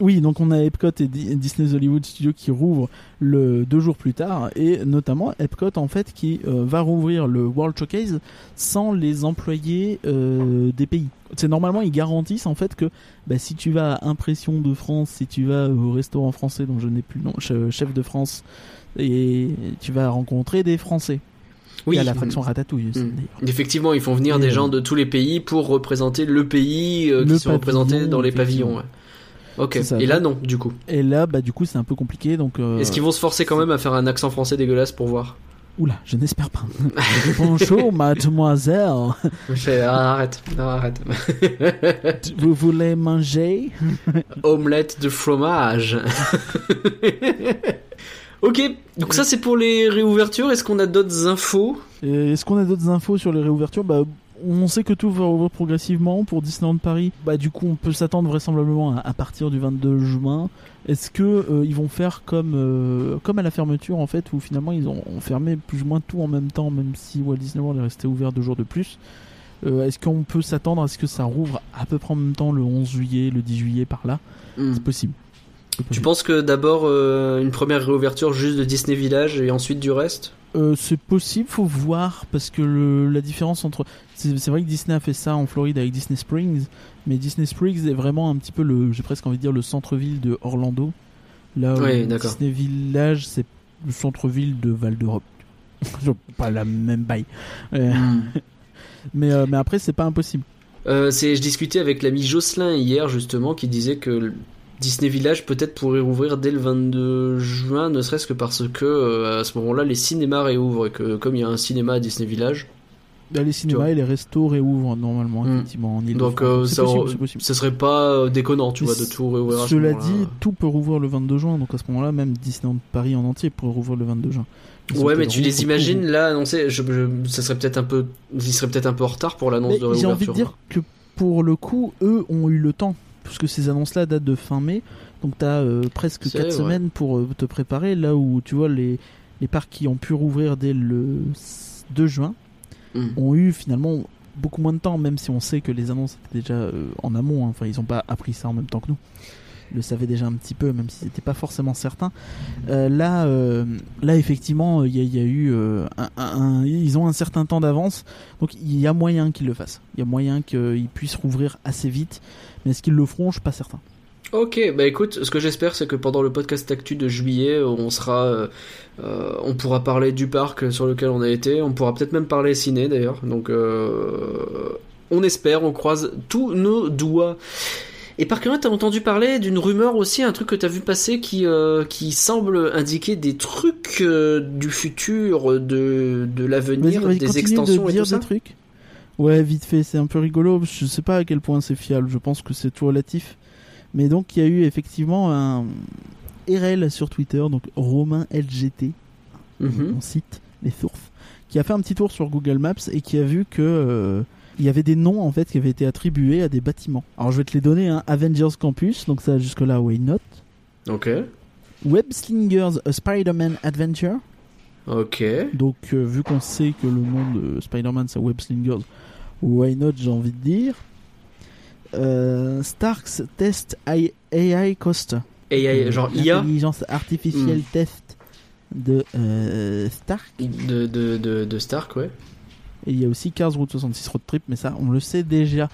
oui, donc on a Epcot et Di- Disney's Hollywood Studios qui rouvrent le deux jours plus tard, et notamment Epcot en fait qui euh, va rouvrir le World Showcase sans les employés euh, des pays. C'est normalement ils garantissent en fait que bah, si tu vas à Impression de France, si tu vas au restaurant français dont je n'ai plus le nom, che- chef de France, et tu vas rencontrer des Français. Oui. À l'attraction Ratatouille Mm. Effectivement, ils font venir Et, des euh, gens de tous les pays pour représenter le pays euh, Le qui sont représentés dans les pavillons. ouais. Ok. Et là, non, du coup. Et là, bah du coup, c'est un peu compliqué, donc. euh, Est-ce qu'ils vont se forcer quand même à faire un accent français dégueulasse pour voir? Oula, je n'espère pas. Bonjour, mademoiselle. Fais, ah, arrête, non, arrête. Vous voulez manger? Omelette de fromage. ok, donc ça c'est pour les réouvertures. Est-ce qu'on a d'autres infos? Est-ce qu'on a d'autres infos sur les réouvertures? Bah, on sait que tout va ouvrir progressivement pour Disneyland Paris. Bah, du coup, on peut s'attendre vraisemblablement à, à partir du 22 juin. Est-ce que euh, ils vont faire comme euh, comme à la fermeture en fait, où finalement ils ont, ont fermé plus ou moins tout en même temps, même si Walt Disney World est resté ouvert deux jours de plus? Euh, Est-ce qu'on peut s'attendre à ce que ça rouvre à peu près en même temps le 11 juillet, le 10 juillet par là? Hmm. C'est possible. Tu penses que d'abord une première réouverture juste de Disney Village et ensuite du reste? Euh, c'est possible, faut voir parce que le, la différence entre c'est vrai que Disney a fait ça en Floride avec Disney Springs, mais Disney Springs est vraiment un petit peu le j'ai presque envie de dire le centre-ville de Orlando. Là où. Disney Village c'est le centre-ville de Val d'Europe. pas la même bail. Euh, mais euh, mais après c'est pas impossible. Euh, c'est, je discutais avec l'ami Jocelyn hier justement qui disait que Disney Village peut-être pourrait rouvrir dès le 22 juin, ne serait-ce que parce que euh, à ce moment-là les cinémas réouvrent et que comme il y a un cinéma à Disney Village, les cinémas et les restos réouvrent normalement Hmm. effectivement en donc euh, ça, possible, ça serait pas euh, déconnant, tu Mais vois, de tout réouvrir. ce Cela moment-là. dit, tout peut rouvrir le 22 juin, donc à ce moment-là, même Disneyland Paris en entier pourrait rouvrir le 22 juin. Ils Ouais, mais tu les imagines là annoncé, je, je- ça serait peut-être un peu, ils seraient peut-être un peu en retard pour l'annonce de J'ai envie réouverture. de dire que pour le coup, eux ont eu le temps, puisque ces annonces-là datent de fin mai, donc t'as euh, presque C'est 4 vrai. semaines pour euh, te préparer, là où tu vois les, les parcs qui ont pu rouvrir dès le 2 juin Hmm. ont eu finalement beaucoup moins de temps, même si on sait que les annonces étaient déjà euh, en amont, hein. enfin ils n'ont pas appris ça en même temps que nous. Ils le savaient déjà un petit peu, même s'ils n'étaient pas forcément certains. Euh, là, euh, là effectivement, il y, a- eu ils ont un certain temps d'avance, donc il y a moyen qu'ils le fassent. Il y a moyen qu'ils puissent rouvrir assez vite, mais est-ce qu'ils le feront? Je suis pas certain. Ok, bah écoute, ce que j'espère c'est que pendant le podcast actu de juillet, on sera, euh, euh, on pourra parler du parc sur lequel on a été, on pourra peut-être même parler ciné d'ailleurs. Donc, euh, on espère, on croise tous nos doigts. Et par contre, t'as entendu parler d'une rumeur aussi, un truc que t'as vu passer qui, euh, qui semble indiquer des trucs euh, du futur, de, de l'avenir, des extensions de et dire tout ça. des trucs. Ouais, vite fait, c'est un peu rigolo. Je sais pas à quel point c'est fiable. Je pense que c'est tout relatif. Mais donc, il y a eu effectivement un RL sur Twitter, donc Romain LGT, Mhm. on cite les sources, qui a fait un petit tour sur Google Maps et qui a vu que euh, il y avait des noms en fait qui avaient été attribués à des bâtiments. Alors je vais te les donner hein. Avengers Campus, donc ça jusque là why not? Ok. Web Slingers A Spider-Man Adventure. Ok. Donc euh, vu qu'on sait que le nom de Spider-Man c'est Web Slingers, why not j'ai envie de dire. Euh, Stark's Test AI AI Coaster. Et il y a genre IA Intelligence artificielle Hmm. test de euh, Stark. de, de, de, de Stark, ouais. Et il y a aussi Cars Route 66 Road Trip, mais ça, on le sait déjà.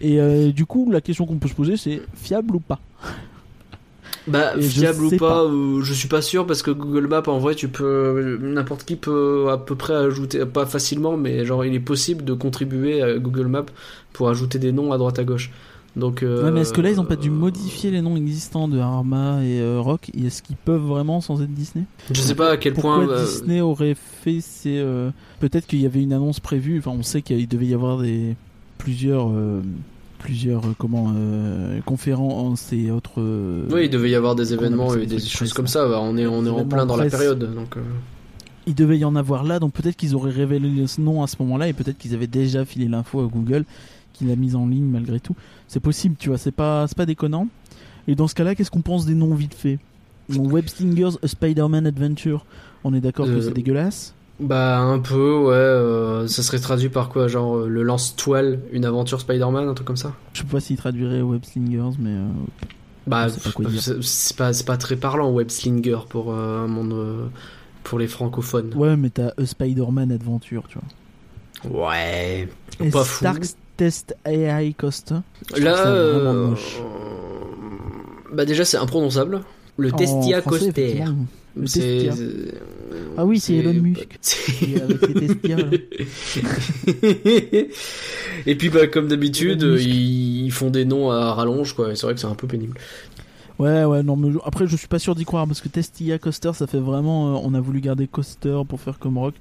Et euh, du coup, la question qu'on peut se poser, c'est fiable ou pas? Bah, Et fiable ou pas, pas. euh, je suis pas sûr parce que Google Maps, en vrai, tu peux. N'importe qui peut à peu près ajouter, pas facilement, mais genre, il est possible de contribuer à Google Maps pour ajouter des noms à droite à gauche. Donc. euh, Ouais, mais est-ce que là, ils ont pas dû modifier les noms existants de Arma et euh, Rock? Et est-ce qu'ils peuvent vraiment sans être Disney? Je sais pas à quel Pourquoi point. euh, Disney aurait fait ces. euh, Peut-être qu'il y avait une annonce prévue. Enfin, on sait qu'il devait y avoir des plusieurs. Plusieurs euh, comment euh, conférences et autres euh, Oui, il devait y avoir des événements et des choses comme ça. bah, on est, on est en plein dans la période. Donc, il devait y en avoir là, donc peut-être qu'ils auraient révélé ce nom à ce moment-là et peut-être qu'ils avaient déjà filé l'info à Google, qui l'a mise en ligne malgré tout. C'est possible, tu vois, c'est pas, pas déconnant. Et dans ce cas-là, qu'est-ce qu'on pense des noms vite fait? Bon, Web Slingers A Spider-Man Adventure, on est d'accord que c'est dégueulasse? Bah, un peu, ouais. euh, ça serait traduit par quoi Genre euh, le lance-toile, une aventure Spider-Man, un truc comme ça? Je sais pas s'il traduirait Web Slingers, mais euh, Bah, pas c'est pas, c'est pas très parlant, web slinger pour un monde. pour les francophones. ouais, mais t'as A Spider-Man Adventure, tu vois. Ouais. Et Pas fou. Stark's Test AI trouve Là, ça vraiment moche. bah déjà c'est imprononçable. Le Testia effectivement. Le C'est- Testia. C'est- Ah oui, c'est Elon Musk. Et puis bah comme d'habitude, ils, font des noms à rallonge quoi. C'est vrai que c'est un peu pénible. Ouais, ouais, non, mais après, je suis pas sûr d'y croire parce que Testia Coaster, ça fait vraiment. euh, on a voulu garder Coaster pour faire comme Rock.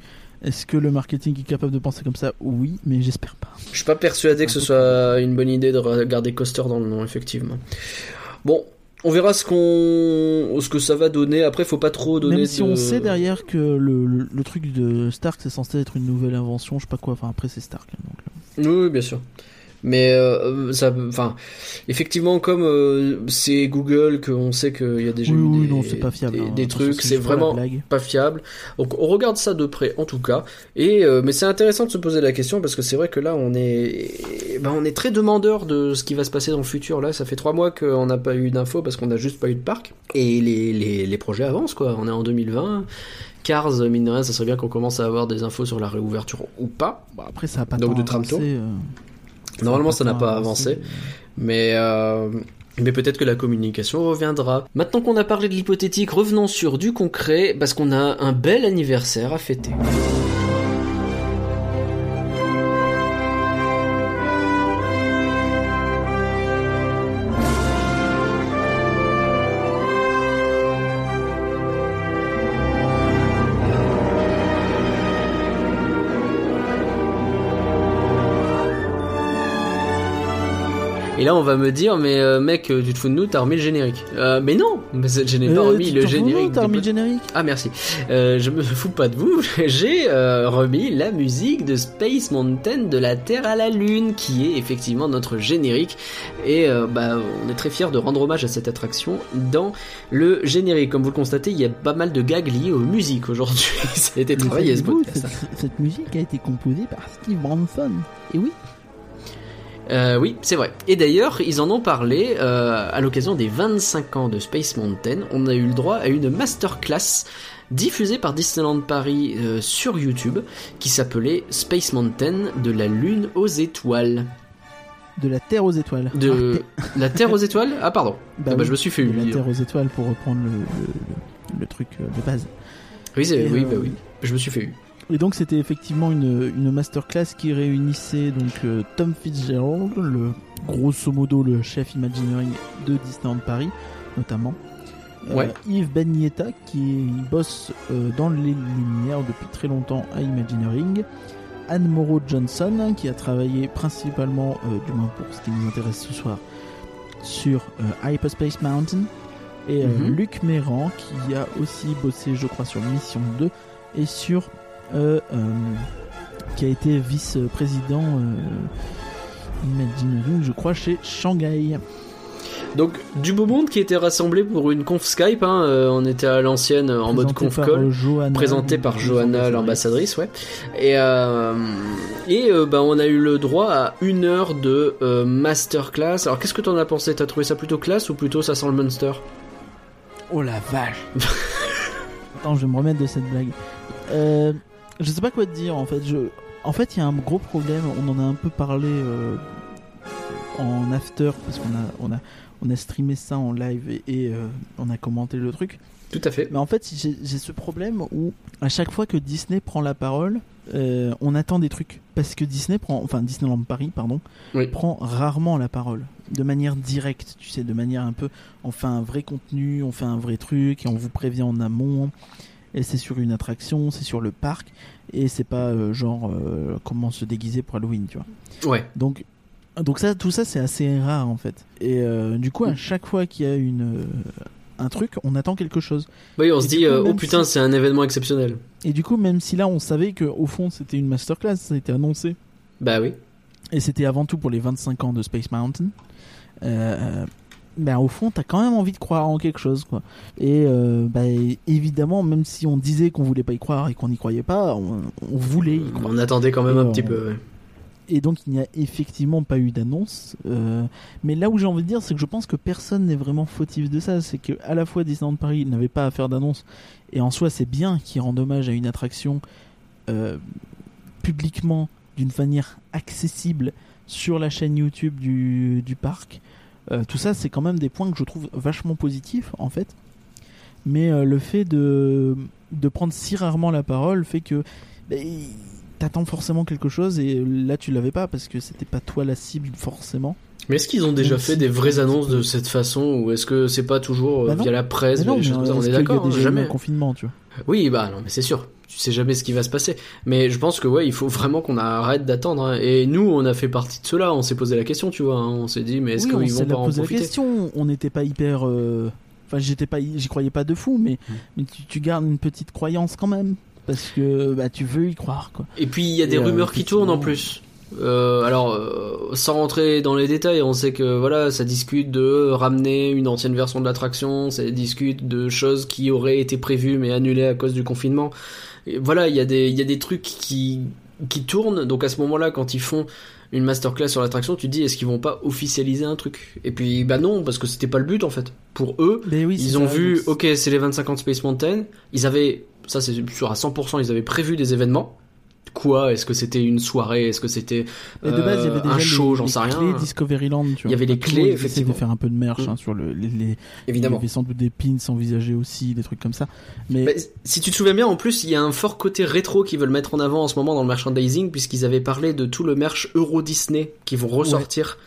Est-ce que le marketing est capable de penser comme ça? Oui, mais j'espère pas. Je suis pas persuadé que ce soit une bonne idée de regarder Coaster dans le nom, effectivement. Bon, on verra ce qu'on, ce que ça va donner. Après, faut pas trop donner. Même si de- on sait derrière que le, le, le truc de Stark, c'est censé être une nouvelle invention, je sais pas quoi. Enfin, après, c'est Stark. hein, donc, euh. Oui, oui, bien sûr. Mais euh, ça, enfin, effectivement, comme euh, c'est Google, qu'on sait qu'il y a déjà Oui, eu oui, des, non, c'est pas fiable. des, hein. des trucs, c'est vraiment pas fiable. Donc on regarde ça de près, en tout cas. Et euh, mais c'est intéressant de se poser la question parce que c'est vrai que là, on est, ben, on est très demandeur de ce qui va se passer dans le futur. Là, ça fait trois mois qu'on n'a pas eu d'infos parce qu'on n'a juste pas eu de parc. Et les, les, les projets avancent, quoi. On est en 2020. Cars, mine de rien, ça serait bien qu'on commence à avoir des infos sur la réouverture ou pas. Bon, après, ça a pas Donc, de tram tour. avancé, euh, Normalement, ça n'a pas avancé. Mais, euh, mais peut-être que la communication reviendra. Maintenant qu'on a parlé de l'hypothétique, revenons sur du concret, parce qu'on a un bel anniversaire à fêter. Là, on va me dire, mais euh, mec, euh, tu te fous de nous, t'as remis le générique. Euh, mais non, mais je n'ai pas remis le générique. T'as du remis le pod- générique? Ah merci. Je me fous pas de vous. J'ai remis la musique de Space Mountain de la Terre à la Lune, qui est effectivement notre générique. Et bah, on est très fiers de rendre hommage à cette attraction dans le générique. Comme vous le constatez, il y a pas mal de gags liés aux musiques aujourd'hui. Ça a été travaillé ce podcast. cette, cette musique a été composée par Steve Branson. Et oui, Euh, oui, c'est vrai. Et d'ailleurs, ils en ont parlé euh, à l'occasion des 25 ans de Space Mountain. On a eu le droit à une masterclass diffusée par Disneyland Paris euh, sur YouTube qui s'appelait Space Mountain de la Lune aux étoiles. de la Terre aux étoiles. De la Terre aux étoiles? Ah pardon. Bah Ah bah, oui, je me suis fait de la. Terre aux étoiles pour reprendre le, le, le- le truc de base. Oui, oui, bah oui. Je me suis fait eu. Et donc c'était effectivement une, une masterclass qui réunissait donc euh, Tom Fitzgerald, le grosso modo le chef Imagineering de Disneyland Paris, notamment. Euh. Yves Bagnietta qui bosse euh, dans les lumières depuis très longtemps à Imagineering. Anne Morrow Johnson qui a travaillé principalement, du moins pour ce qui nous intéresse ce soir, sur Hyperspace Mountain. Et Mhm. Luc Méran qui a aussi bossé, je crois, sur Mission 2 et sur. Euh, euh, qui a été vice-président euh, Imagineering, je crois, chez Shanghai. Donc du beau monde qui était rassemblé pour une conf Skype. Hein, euh, on était à l'ancienne euh, en mode conf call. présenté par Johanna, l'ambassadrice, ouais. Et, euh, et bah, on a eu le droit à une heure de masterclass. Alors qu'est-ce que t'en as pensé? T'as trouvé ça plutôt classe ou plutôt ça sent le monster? Oh la vache Attends, je vais me remettre de cette blague. Je sais pas quoi te dire en fait. Je... En fait, il y a un gros problème. On en a un peu parlé euh, en after parce qu'on a, on a, on a streamé ça en live et, et, euh, on a commenté le truc. Tout à fait. Mais en fait, j'ai j'ai ce problème où à chaque fois que Disney prend la parole, euh, on attend des trucs parce que Disney prend, enfin Disneyland Paris, pardon, Oui. prend rarement la parole de manière directe, tu sais, de manière un peu, on fait un vrai contenu, on fait un vrai truc et on vous prévient en amont. Et c'est sur une attraction, c'est sur le parc et c'est pas euh, genre euh, comment se déguiser pour Halloween, tu vois. Ouais. Donc, donc ça, tout ça, c'est assez rare en fait. Et euh, du coup, à chaque fois qu'il y a une un truc, on attend quelque chose. Oui, on Et se dit, coup, oh putain, si- c'est un événement exceptionnel. Et du coup, même si là, on savait que au fond, c'était une masterclass, ça a été annoncé. Bah oui. Et c'était avant tout pour les 25 ans de Space Mountain. Euh, ben au fond, t'as quand même envie de croire en quelque chose, quoi. Et euh, bah, évidemment, même si on disait qu'on voulait pas y croire et qu'on n'y croyait pas, on, on voulait y croire. On attendait quand même Et un on- petit peu. ouais. Et donc, il n'y a effectivement pas eu d'annonce. Euh, mais là où j'ai envie de dire, c'est que je pense que personne n'est vraiment fautif de ça. C'est que à la fois Disneyland Paris n'avait pas à faire d'annonce, et en soi, c'est bien qu'il rende hommage à une attraction euh, publiquement, d'une manière accessible, sur la chaîne YouTube du, du parc. Euh, tout ça, c'est quand même des points que je trouve vachement positifs, en fait. Mais euh, le fait de, de prendre si rarement la parole fait que ben, t'attends forcément quelque chose et là tu l'avais pas parce que c'était pas toi la cible forcément. Mais est-ce qu'ils ont déjà fait des vraies annonces de cette façon ou est-ce que c'est pas toujours euh, Bah via la presse, Mais via non, les choses mais comme ça? On est d'accord, hein, jamais. un confinement, tu vois. Oui, bah non, mais c'est sûr. Tu sais jamais ce qui va se passer. Mais je pense que ouais, il faut vraiment qu'on arrête d'attendre. hein. Et nous, on a fait partie de cela. On s'est posé la question, tu vois. hein. On s'est dit, mais est-ce oui, on qu'ils s'est vont pas en posé la profiter? question. On n'était pas hyper. euh, Enfin, j'étais pas, j'y croyais pas de fou, mais, Mm. mais tu, tu gardes une petite croyance quand même parce que bah tu veux y croire quoi. Et puis il y a des Et, euh, rumeurs qui tournent en effectivement. plus. Euh, alors, euh, sans rentrer dans les détails, on sait que voilà, ça discute de ramener une ancienne version de l'attraction, ça discute de choses qui auraient été prévues mais annulées à cause du confinement. Et voilà, il y a des il y a des trucs qui qui tournent. Donc à ce moment-là, quand ils font une masterclass sur l'attraction, tu te dis est-ce qu'ils vont pas officialiser un truc? Et puis bah non, parce que c'était pas le but en fait. Pour eux, Mais oui, ils ont ça, vu, ok, c'est les 25 ans de Space Mountain. Ils avaient, ça c'est sûr à 100%, ils avaient prévu des événements. Quoi Est-ce que c'était une soirée Est-ce que c'était Et de base, il y avait euh, déjà un les- show J'en les sais rien. clés Discoveryland, tu vois. Il y avait les Tout le clés, effectivement. de faire un peu de merch Mm. hein, sur le, les, les- Évidemment. Il y avait sans doute des pins envisagés aussi, des trucs comme ça. Mais Mais si tu te souviens bien, en plus, il y a un fort côté rétro qu'ils veulent mettre en avant en ce moment dans le merchandising, puisqu'ils avaient parlé de tout le merch Euro Disney qui vont ressortir.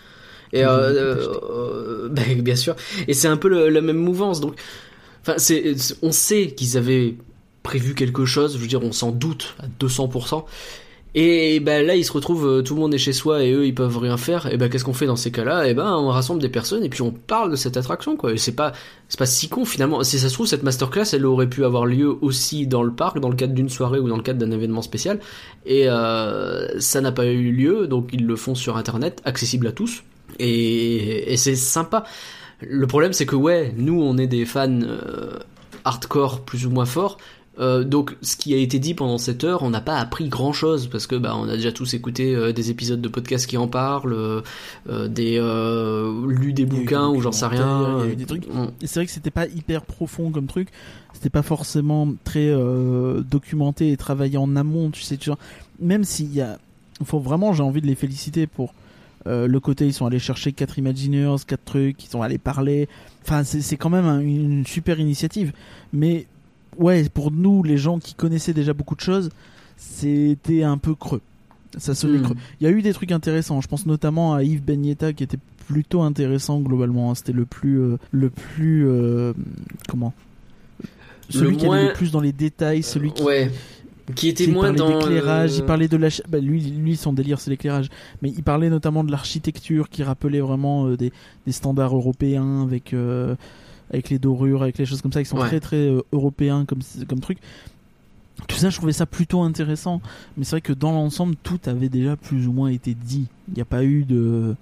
Et euh, euh, ben, bien sûr. Et c'est un peu le- la même mouvance. Donc, enfin, c'est- on sait qu'ils avaient prévu quelque chose. Je veux dire, on s'en doute à 200%. Et ben là, ils se retrouvent, euh, tout le monde est chez soi et eux, ils peuvent rien faire. Et ben, qu'est-ce qu'on fait dans ces cas-là? Et ben, on rassemble des personnes et puis on parle de cette attraction, quoi. Et c'est pas, c'est pas si con finalement. Si ça se trouve, cette masterclass, elle aurait pu avoir lieu aussi dans le parc, dans le cadre d'une soirée ou dans le cadre d'un événement spécial. Et euh, ça n'a pas eu lieu, donc ils le font sur Internet, accessible à tous. Et, et c'est sympa. Le problème, c'est que ouais, nous, on est des fans euh, hardcore plus ou moins forts. Euh, donc, ce qui a été dit pendant cette heure, on n'a pas appris grand chose parce que bah, on a déjà tous écouté euh, des épisodes de podcasts qui en parlent, euh, euh, des euh, lu des bouquins ou j'en sais rien. il y a eu des trucs. On- Et c'est vrai que c'était pas hyper profond comme truc. C'était pas forcément très documenté et travaillé en amont, tu sais. Tu vois. Même s'il y a. Faut vraiment, j'ai envie de les féliciter pour euh, le côté. Ils sont allés chercher quatre Imagineers, quatre trucs. Ils sont allés parler. Enfin, c'est c'est quand même un- une super initiative. Mais ouais, pour nous, les gens qui connaissaient déjà beaucoup de choses, c'était un peu creux. Ça sonnait Hmm. creux. Il y a eu des trucs intéressants. Je pense notamment à Yves Benyetta qui était plutôt intéressant globalement. hein. C'était le plus, euh, le plus, euh, comment? Celui Le qui allait moins- le plus dans les détails, celui qui, Ouais, qui était il moins parlait dans d'éclairage, euh, il parlait de la, bah, lui, lui son délire c'est l'éclairage, mais il parlait notamment de l'architecture qui rappelait vraiment euh, des, des standards européens avec euh, avec les dorures, avec les choses comme ça, qui sont Ouais. très très euh, européens comme comme truc. Tout ça, je trouvais ça plutôt intéressant, mais c'est vrai que dans l'ensemble, tout avait déjà plus ou moins été dit. Il n'y a pas eu de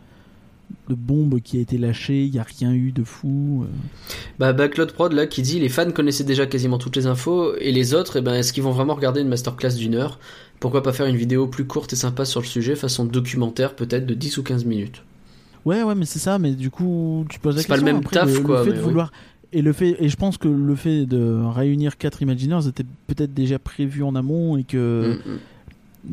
de bombe qui a été lâchée, il n'y a rien eu de fou. euh. Bah, Backlot Prod là qui dit les fans connaissaient déjà quasiment toutes les infos et les autres, eh ben, est-ce qu'ils vont vraiment regarder une masterclass d'une heure? Pourquoi pas faire une vidéo plus courte et sympa sur le sujet, façon documentaire peut-être de 10 ou 15 minutes? Ouais, ouais, mais c'est ça. Mais du coup, tu poses la C'est pas le question. même après, taf, le, le quoi, fait mais de oui. vouloir et le fait et je pense que le fait de réunir quatre Imagineers était peut-être déjà prévu en amont et que Mm,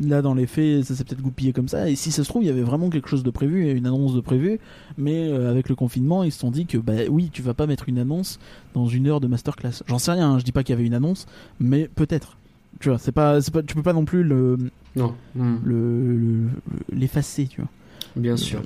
mm. là dans les faits ça s'est peut-être goupillé comme ça et si ça se trouve il y avait vraiment quelque chose de prévu il y a une annonce de prévu mais euh, avec le confinement ils se sont dit que bah oui tu vas pas mettre une annonce dans une heure de masterclass j'en sais rien hein, je dis pas qu'il y avait une annonce mais peut-être tu vois c'est pas, c'est pas tu peux pas non plus le Non, mm, le- le- l'effacer tu vois bien sûr.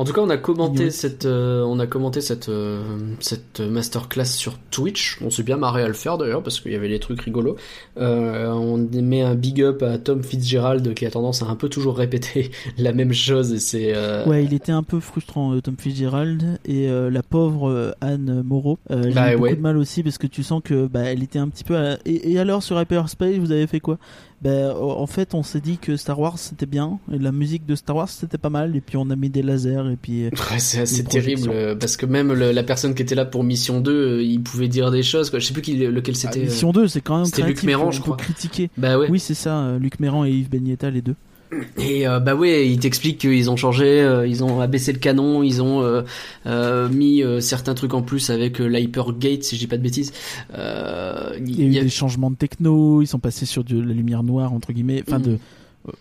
En tout cas, on a commenté cette, euh, on a commenté cette, euh, cette masterclass sur Twitch. On s'est bien marré à le faire d'ailleurs parce qu'il y avait des trucs rigolos. Euh, on met un big up à Tom Fitzgerald qui a tendance à un peu toujours répéter la même chose et c'est. Ouais, il était un peu frustrant, Tom Fitzgerald, et la pauvre Anne Moreau. J'ai Bah eu beaucoup ouais. de mal aussi parce que tu sens que bah, elle était un petit peu. à- Et, et alors sur Hyperspace, vous avez fait quoi? Bah, en fait, on s'est dit que Star Wars c'était bien, et la musique de Star Wars c'était pas mal, et puis on a mis des lasers, et puis. euh, Ouais, c'est terrible euh, parce que même le- la personne qui était là pour Mission 2, euh, il pouvait dire des choses. Quoi. Je sais plus qui, lequel ah, c'était. Mission 2, c'est quand même c'était Luc Méran, je crois. critiquer. Bah ouais. Oui, c'est ça, Luc Méran et Yves Begnetta, les deux. Et euh, bah ouais, il t'explique qu'ils ont changé, euh, ils ont abaissé le canon, ils ont euh, mis certains trucs en plus avec l'Hypergate, si je dis pas de bêtises. Il y a eu il y a- des changements de techno, ils sont passés sur de la lumière noire, entre guillemets, enfin Mhm. de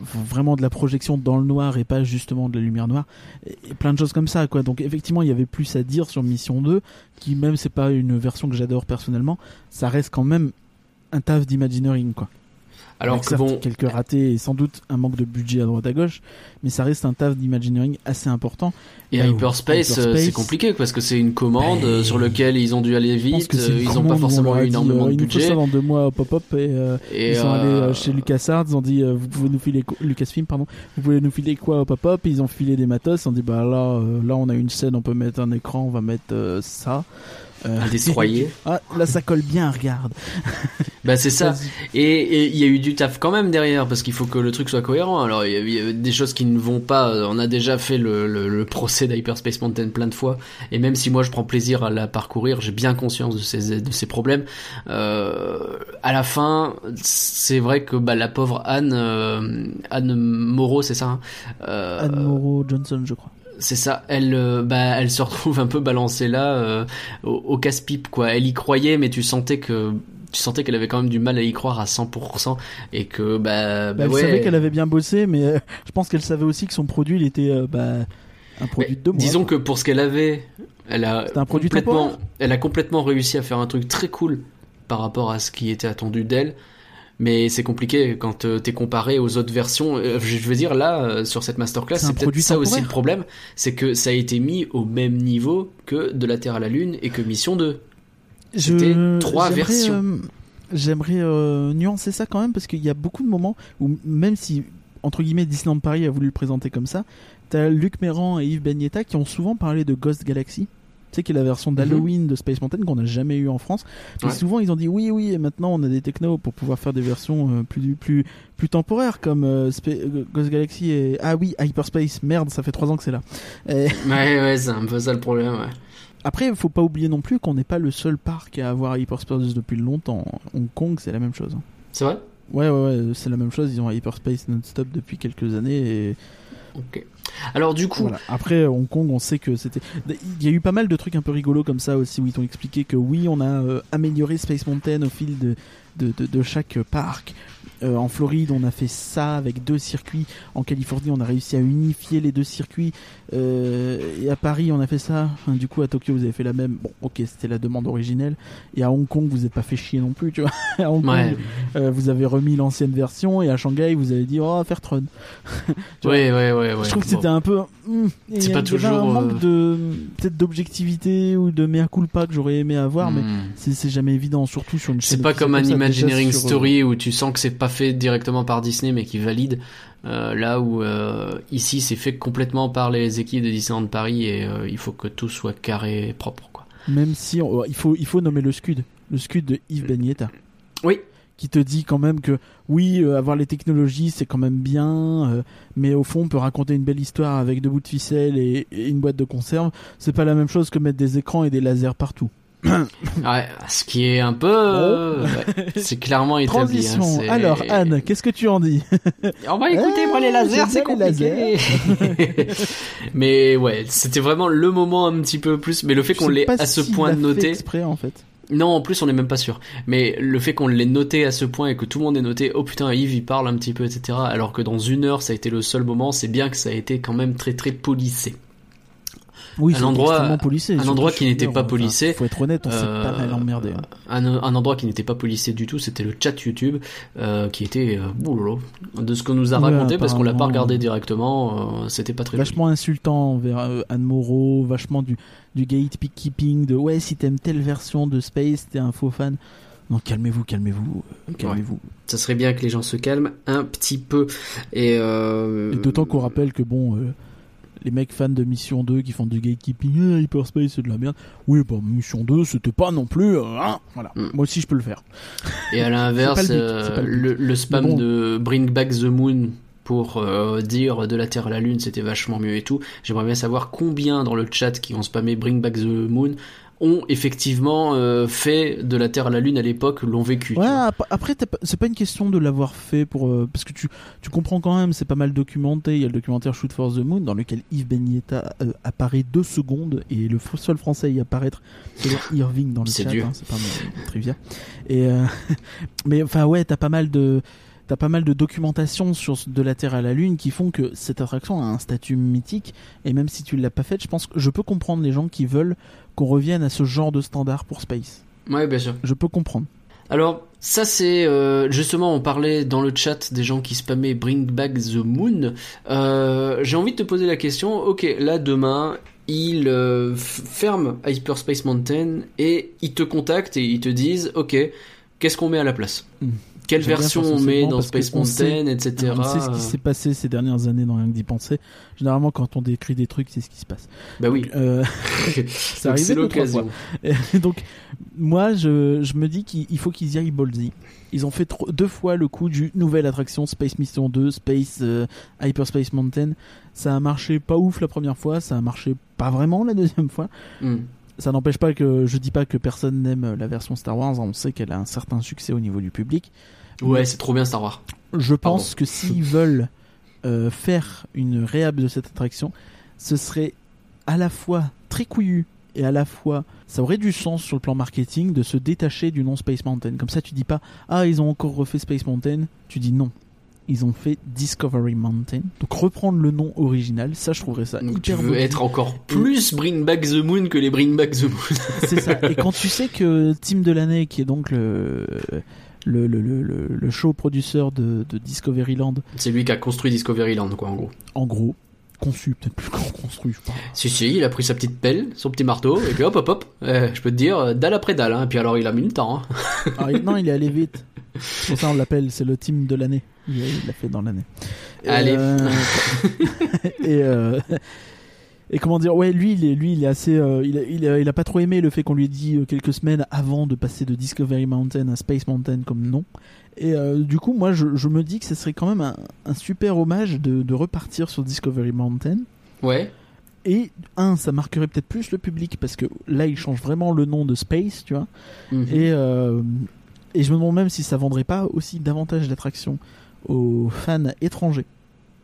vraiment de la projection dans le noir et pas justement de la lumière noire et, plein de choses comme ça quoi. Donc effectivement il y avait plus à dire sur Mission 2 qui même c'est pas une version que j'adore personnellement ça reste quand même un taf d'imagineering quoi Alors Avec que certes bon, quelques ratés et sans doute un manque de budget à droite à gauche mais ça reste un taf d'imagineering assez important et où Hyperspace, euh, Hyperspace- c'est compliqué parce que c'est une commande Ben, euh, sur lequel ils ont dû aller vite, euh, ils ont commande pas forcément eu énormément euh, de il nous faut budget. ça dans deux mois au pop-up et euh, Et Ils sont allés euh, euh, chez LucasArts, ils ont dit euh, vous pouvez nous filer quoi- Lucasfilm pardon, vous pouvez nous filer quoi au pop-up? Ils ont filé des matos, ils ont dit bah là euh, là on a une scène, on peut mettre un écran, on va mettre euh, ça. Euh, destroyer. ah là ça colle bien, regarde. bah c'est ça. Et il y a eu du taf quand même derrière parce qu'il faut que le truc soit cohérent. Alors il y a- il y a des choses qui ne vont pas. On a déjà fait le, le, le procès d'Hyperspace Mountain plein de fois. Et même si moi je prends plaisir à la parcourir, j'ai bien conscience de ces de ces problèmes. Euh, à la fin, c'est vrai que bah, la pauvre Anne euh, Anne Moreau, c'est ça. hein Euh, Anne Moreau Johnson, je crois. C'est ça, elle, euh, bah, elle se retrouve un peu balancée là euh, au, au casse-pipe quoi. Elle y croyait, mais tu sentais que tu sentais qu'elle avait quand même du mal à y croire à 100% et que bah, Bah, bah elle ouais. savait qu'elle avait bien bossé, mais euh, je pense qu'elle savait aussi que son produit il était euh, bah, un produit de deux mois. disons quoi. que pour ce qu'elle avait, elle a C'était un produit complètement, temporaire. elle a complètement réussi à faire un truc très cool par rapport à ce qui était attendu d'elle. Mais c'est compliqué quand euh, t'es comparé aux autres versions. Euh, Je veux dire là, euh, sur cette masterclass, C'est peut-être ça aussi le problème, c'est que ça a été mis au même niveau que de la Terre à la Lune et que Mission 2. C'était trois versions. euh, J'aimerais euh, nuancer ça quand même parce qu'il y a beaucoup de moments où même si entre guillemets Disneyland Paris a voulu le présenter comme ça, t'as Luc Méran et Yves Begnetta qui ont souvent parlé de Ghost Galaxy. Tu sais, qui est la version d'Halloween de Space Mountain qu'on n'a jamais eu en France. Et Ouais. souvent, ils ont dit oui, oui, et maintenant on a des technos pour pouvoir faire des versions euh, plus, plus, plus temporaires comme euh, euh, Ghost Galaxy et. Ah oui, Hyperspace, merde, ça fait trois ans que c'est là. Et- Ouais, ouais, c'est un peu ça le problème. Ouais. Après, il faut pas oublier non plus qu'on n'est pas le seul parc à avoir Hyperspace depuis longtemps. Hong Kong, c'est la même chose. hein. C'est vrai? Ouais, ouais, ouais, c'est la même chose. Ils ont Hyperspace non-stop depuis quelques années. Et Alors du coup. Après, Hong Kong, on sait que c'était. Il y a eu pas mal de trucs un peu rigolos comme ça aussi où ils t'ont expliqué que oui, on a euh, amélioré Space Mountain au fil de, de, de, de chaque parc. Euh, en Floride, on a fait ça avec deux circuits. En Californie, on a réussi à unifier les deux circuits. Euh, et à Paris, on a fait ça. Enfin, du coup, à Tokyo, vous avez fait la même. Bon, ok, c'était la demande originelle. Et à Hong Kong, vous n'êtes pas fait chier non plus, tu vois. à Hong ouais, Kong, euh, vous avez remis l'ancienne version. Et à Shanghai, vous avez dit, oh, faire Tron. Ouais, ouais, ouais. je trouve que c'était un peu. hmm, C'est pas toujours, un manque de peut-être d'objectivité ou de mea culpa que j'aurais aimé avoir, mais Hmm. c'est jamais évident, surtout sur une chaîne. C'est pas comme donc, Imagineering sur, euh, Story où tu sens que c'est pas fait directement par Disney mais qui valide. euh, là où euh, ici c'est fait complètement par les équipes de Disneyland Paris et euh, il faut que tout soit carré, propre quoi. Même si on- il faut il faut nommer le scud, le scud de Yves Bagnetta. Oui. Qui te dit quand même que oui, avoir les technologies c'est quand même bien, mais au fond on peut raconter une belle histoire avec deux bouts de ficelle et, et une boîte de conserve. C'est pas la même chose que mettre des écrans et des lasers partout. Ouais, ce qui est un peu, euh, ouais, c'est clairement établi. hein, Transition. Alors Anne, qu'est-ce que tu en dis? On va écouter, moi les lasers, j'aime c'est compliqué. mais ouais, c'était vraiment le moment un petit peu plus. Mais le fait qu'on l'ait à ce point noté, exprès en fait. non, en plus on n'est même pas sûr. Mais le fait qu'on l'ait noté à ce point et que tout le monde ait noté, oh putain Yves il parle un petit peu, etc. Alors que dans une heure ça a été le seul moment, c'est bien que ça a été quand même très très polissé. Oui, Un endroit- policé, un endroit qui n'était pas heure, enfin, policé. faut être honnête, on s'est Euh, pas mal emmerdé. hein. Un, un endroit qui n'était pas polissé du tout, c'était le chat YouTube, euh, qui était, euh, oulala, de ce qu'on nous a raconté, parce qu'on l'a pas regardé directement, euh, c'était pas très vachement insultant envers euh, Anne Moreau, vachement du, du gatekeeping, de ouais, si t'aimes telle version de Space, t'es un faux fan. Non, calmez-vous, calmez-vous, euh, calmez-vous. Ça serait bien que les gens se calment un petit peu. Et, euh... Et d'autant qu'on rappelle que bon, euh, les mecs fans de Mission 2 qui font du gatekeeping, ah, Hyperspace c'est de la merde. Oui, bah Mission 2 c'était pas non plus, euh, hein, voilà. Mm. Moi aussi je peux le faire. Et à l'inverse, le euh, le spam bon. de Bring Back the Moon pour euh, dire de la Terre à la Lune, c'était vachement mieux et tout. J'aimerais bien savoir combien dans le chat qui ont spammé Bring Back the Moon ont effectivement euh, fait de la Terre à la Lune à l'époque, l'ont vécu. Ouais, ap- après, c'est pas une question de l'avoir fait pour. euh, parce que tu, tu comprends quand même, c'est pas mal documenté. Il y a le documentaire Shoot for the Moon, dans lequel Yves Benyetta euh, apparaît deux secondes, et le seul français à y apparaître, c'est Irving dans le chat, hein, c'est pas mon trivia. Et, euh, mais enfin, ouais, t'as pas mal de. T'as pas mal de documentation sur de la Terre à la Lune qui font que cette attraction a un statut mythique et même si tu l'as pas faite, je pense que je peux comprendre les gens qui veulent qu'on revienne à ce genre de standard pour Space. Ouais, bien sûr. Je peux comprendre. Alors, ça c'est euh, justement, on parlait dans le chat des gens qui spammaient Bring Back the Moon. Euh, J'ai envie de te poser la question. Ok, là demain, ils euh, ferment Hyperspace Mountain et ils te contactent et ils te disent, ok, qu'est-ce qu'on met à la place? Hmm. Quelle version on met dans Space sait- Mountain, etc. On sait ce qui s'est passé ces dernières années dans rien que d'y penser. Généralement, quand on décrit des trucs, c'est ce qui se passe. Bah oui, Euh, deux, trois l'occasion. donc, moi, je, je me dis qu'il il faut qu'ils y aillent ballsy. Ils ont fait trop- deux fois le coup du nouvelle attraction Space Mission 2, Space euh, Hyperspace Mountain. Ça a marché pas ouf la première fois, ça a marché pas vraiment la deuxième fois. Hmm. Ça n'empêche pas que je dis pas que personne n'aime la version Star Wars. On sait qu'elle a un certain succès au niveau du public. Ouais, c'est trop bien Star Wars. Je pense Pardon. que s'ils veulent euh, faire une réhab de cette attraction, ce serait à la fois très couillu et à la fois ça aurait du sens sur le plan marketing de se détacher du nom Space Mountain. Comme ça, tu dis pas ah ils ont encore refait Space Mountain. Tu dis non. Ils ont fait Discovery Mountain. Donc reprendre le nom original, ça je trouverais ça Donc tu hyper veux beau. être encore plus Bring Back the Moon que les Bring Back the Moon. C'est ça. Et quand tu sais que Tim Delaney, qui est donc le le, le, le, le- show produceur de, de Discoveryland, c'est lui qui a construit Discoveryland, quoi, en gros. en gros, conçu, peut-être plus qu'on construit, je sais pas. Si, si, il a pris sa petite pelle, son petit marteau, et puis hop, hop, hop. Euh, je peux te dire, euh, dalle après dalle, hein. Et puis alors, il a mis le temps, hein. Alors, il- non, il est allé vite. C'est pour ça on l'appelle, c'est le team de l'année. Il l'a fait dans l'année. Allez. euh, et, euh, et comment dire, ouais, lui, il est, lui, il est assez, euh, il, a, il, a, il a pas trop aimé le fait qu'on lui ait dit euh, quelques semaines avant de passer de Discovery Mountain à Space Mountain comme nom. Et euh, du coup, moi, je, je me dis que ce serait quand même un, un super hommage de, de repartir sur Discovery Mountain. Ouais. Et un, ça marquerait peut-être plus le public parce que là, il change vraiment le nom de Space, tu vois. Mhm. Et, euh, et je me demande même si ça vendrait pas aussi davantage d'attractions aux fans étrangers.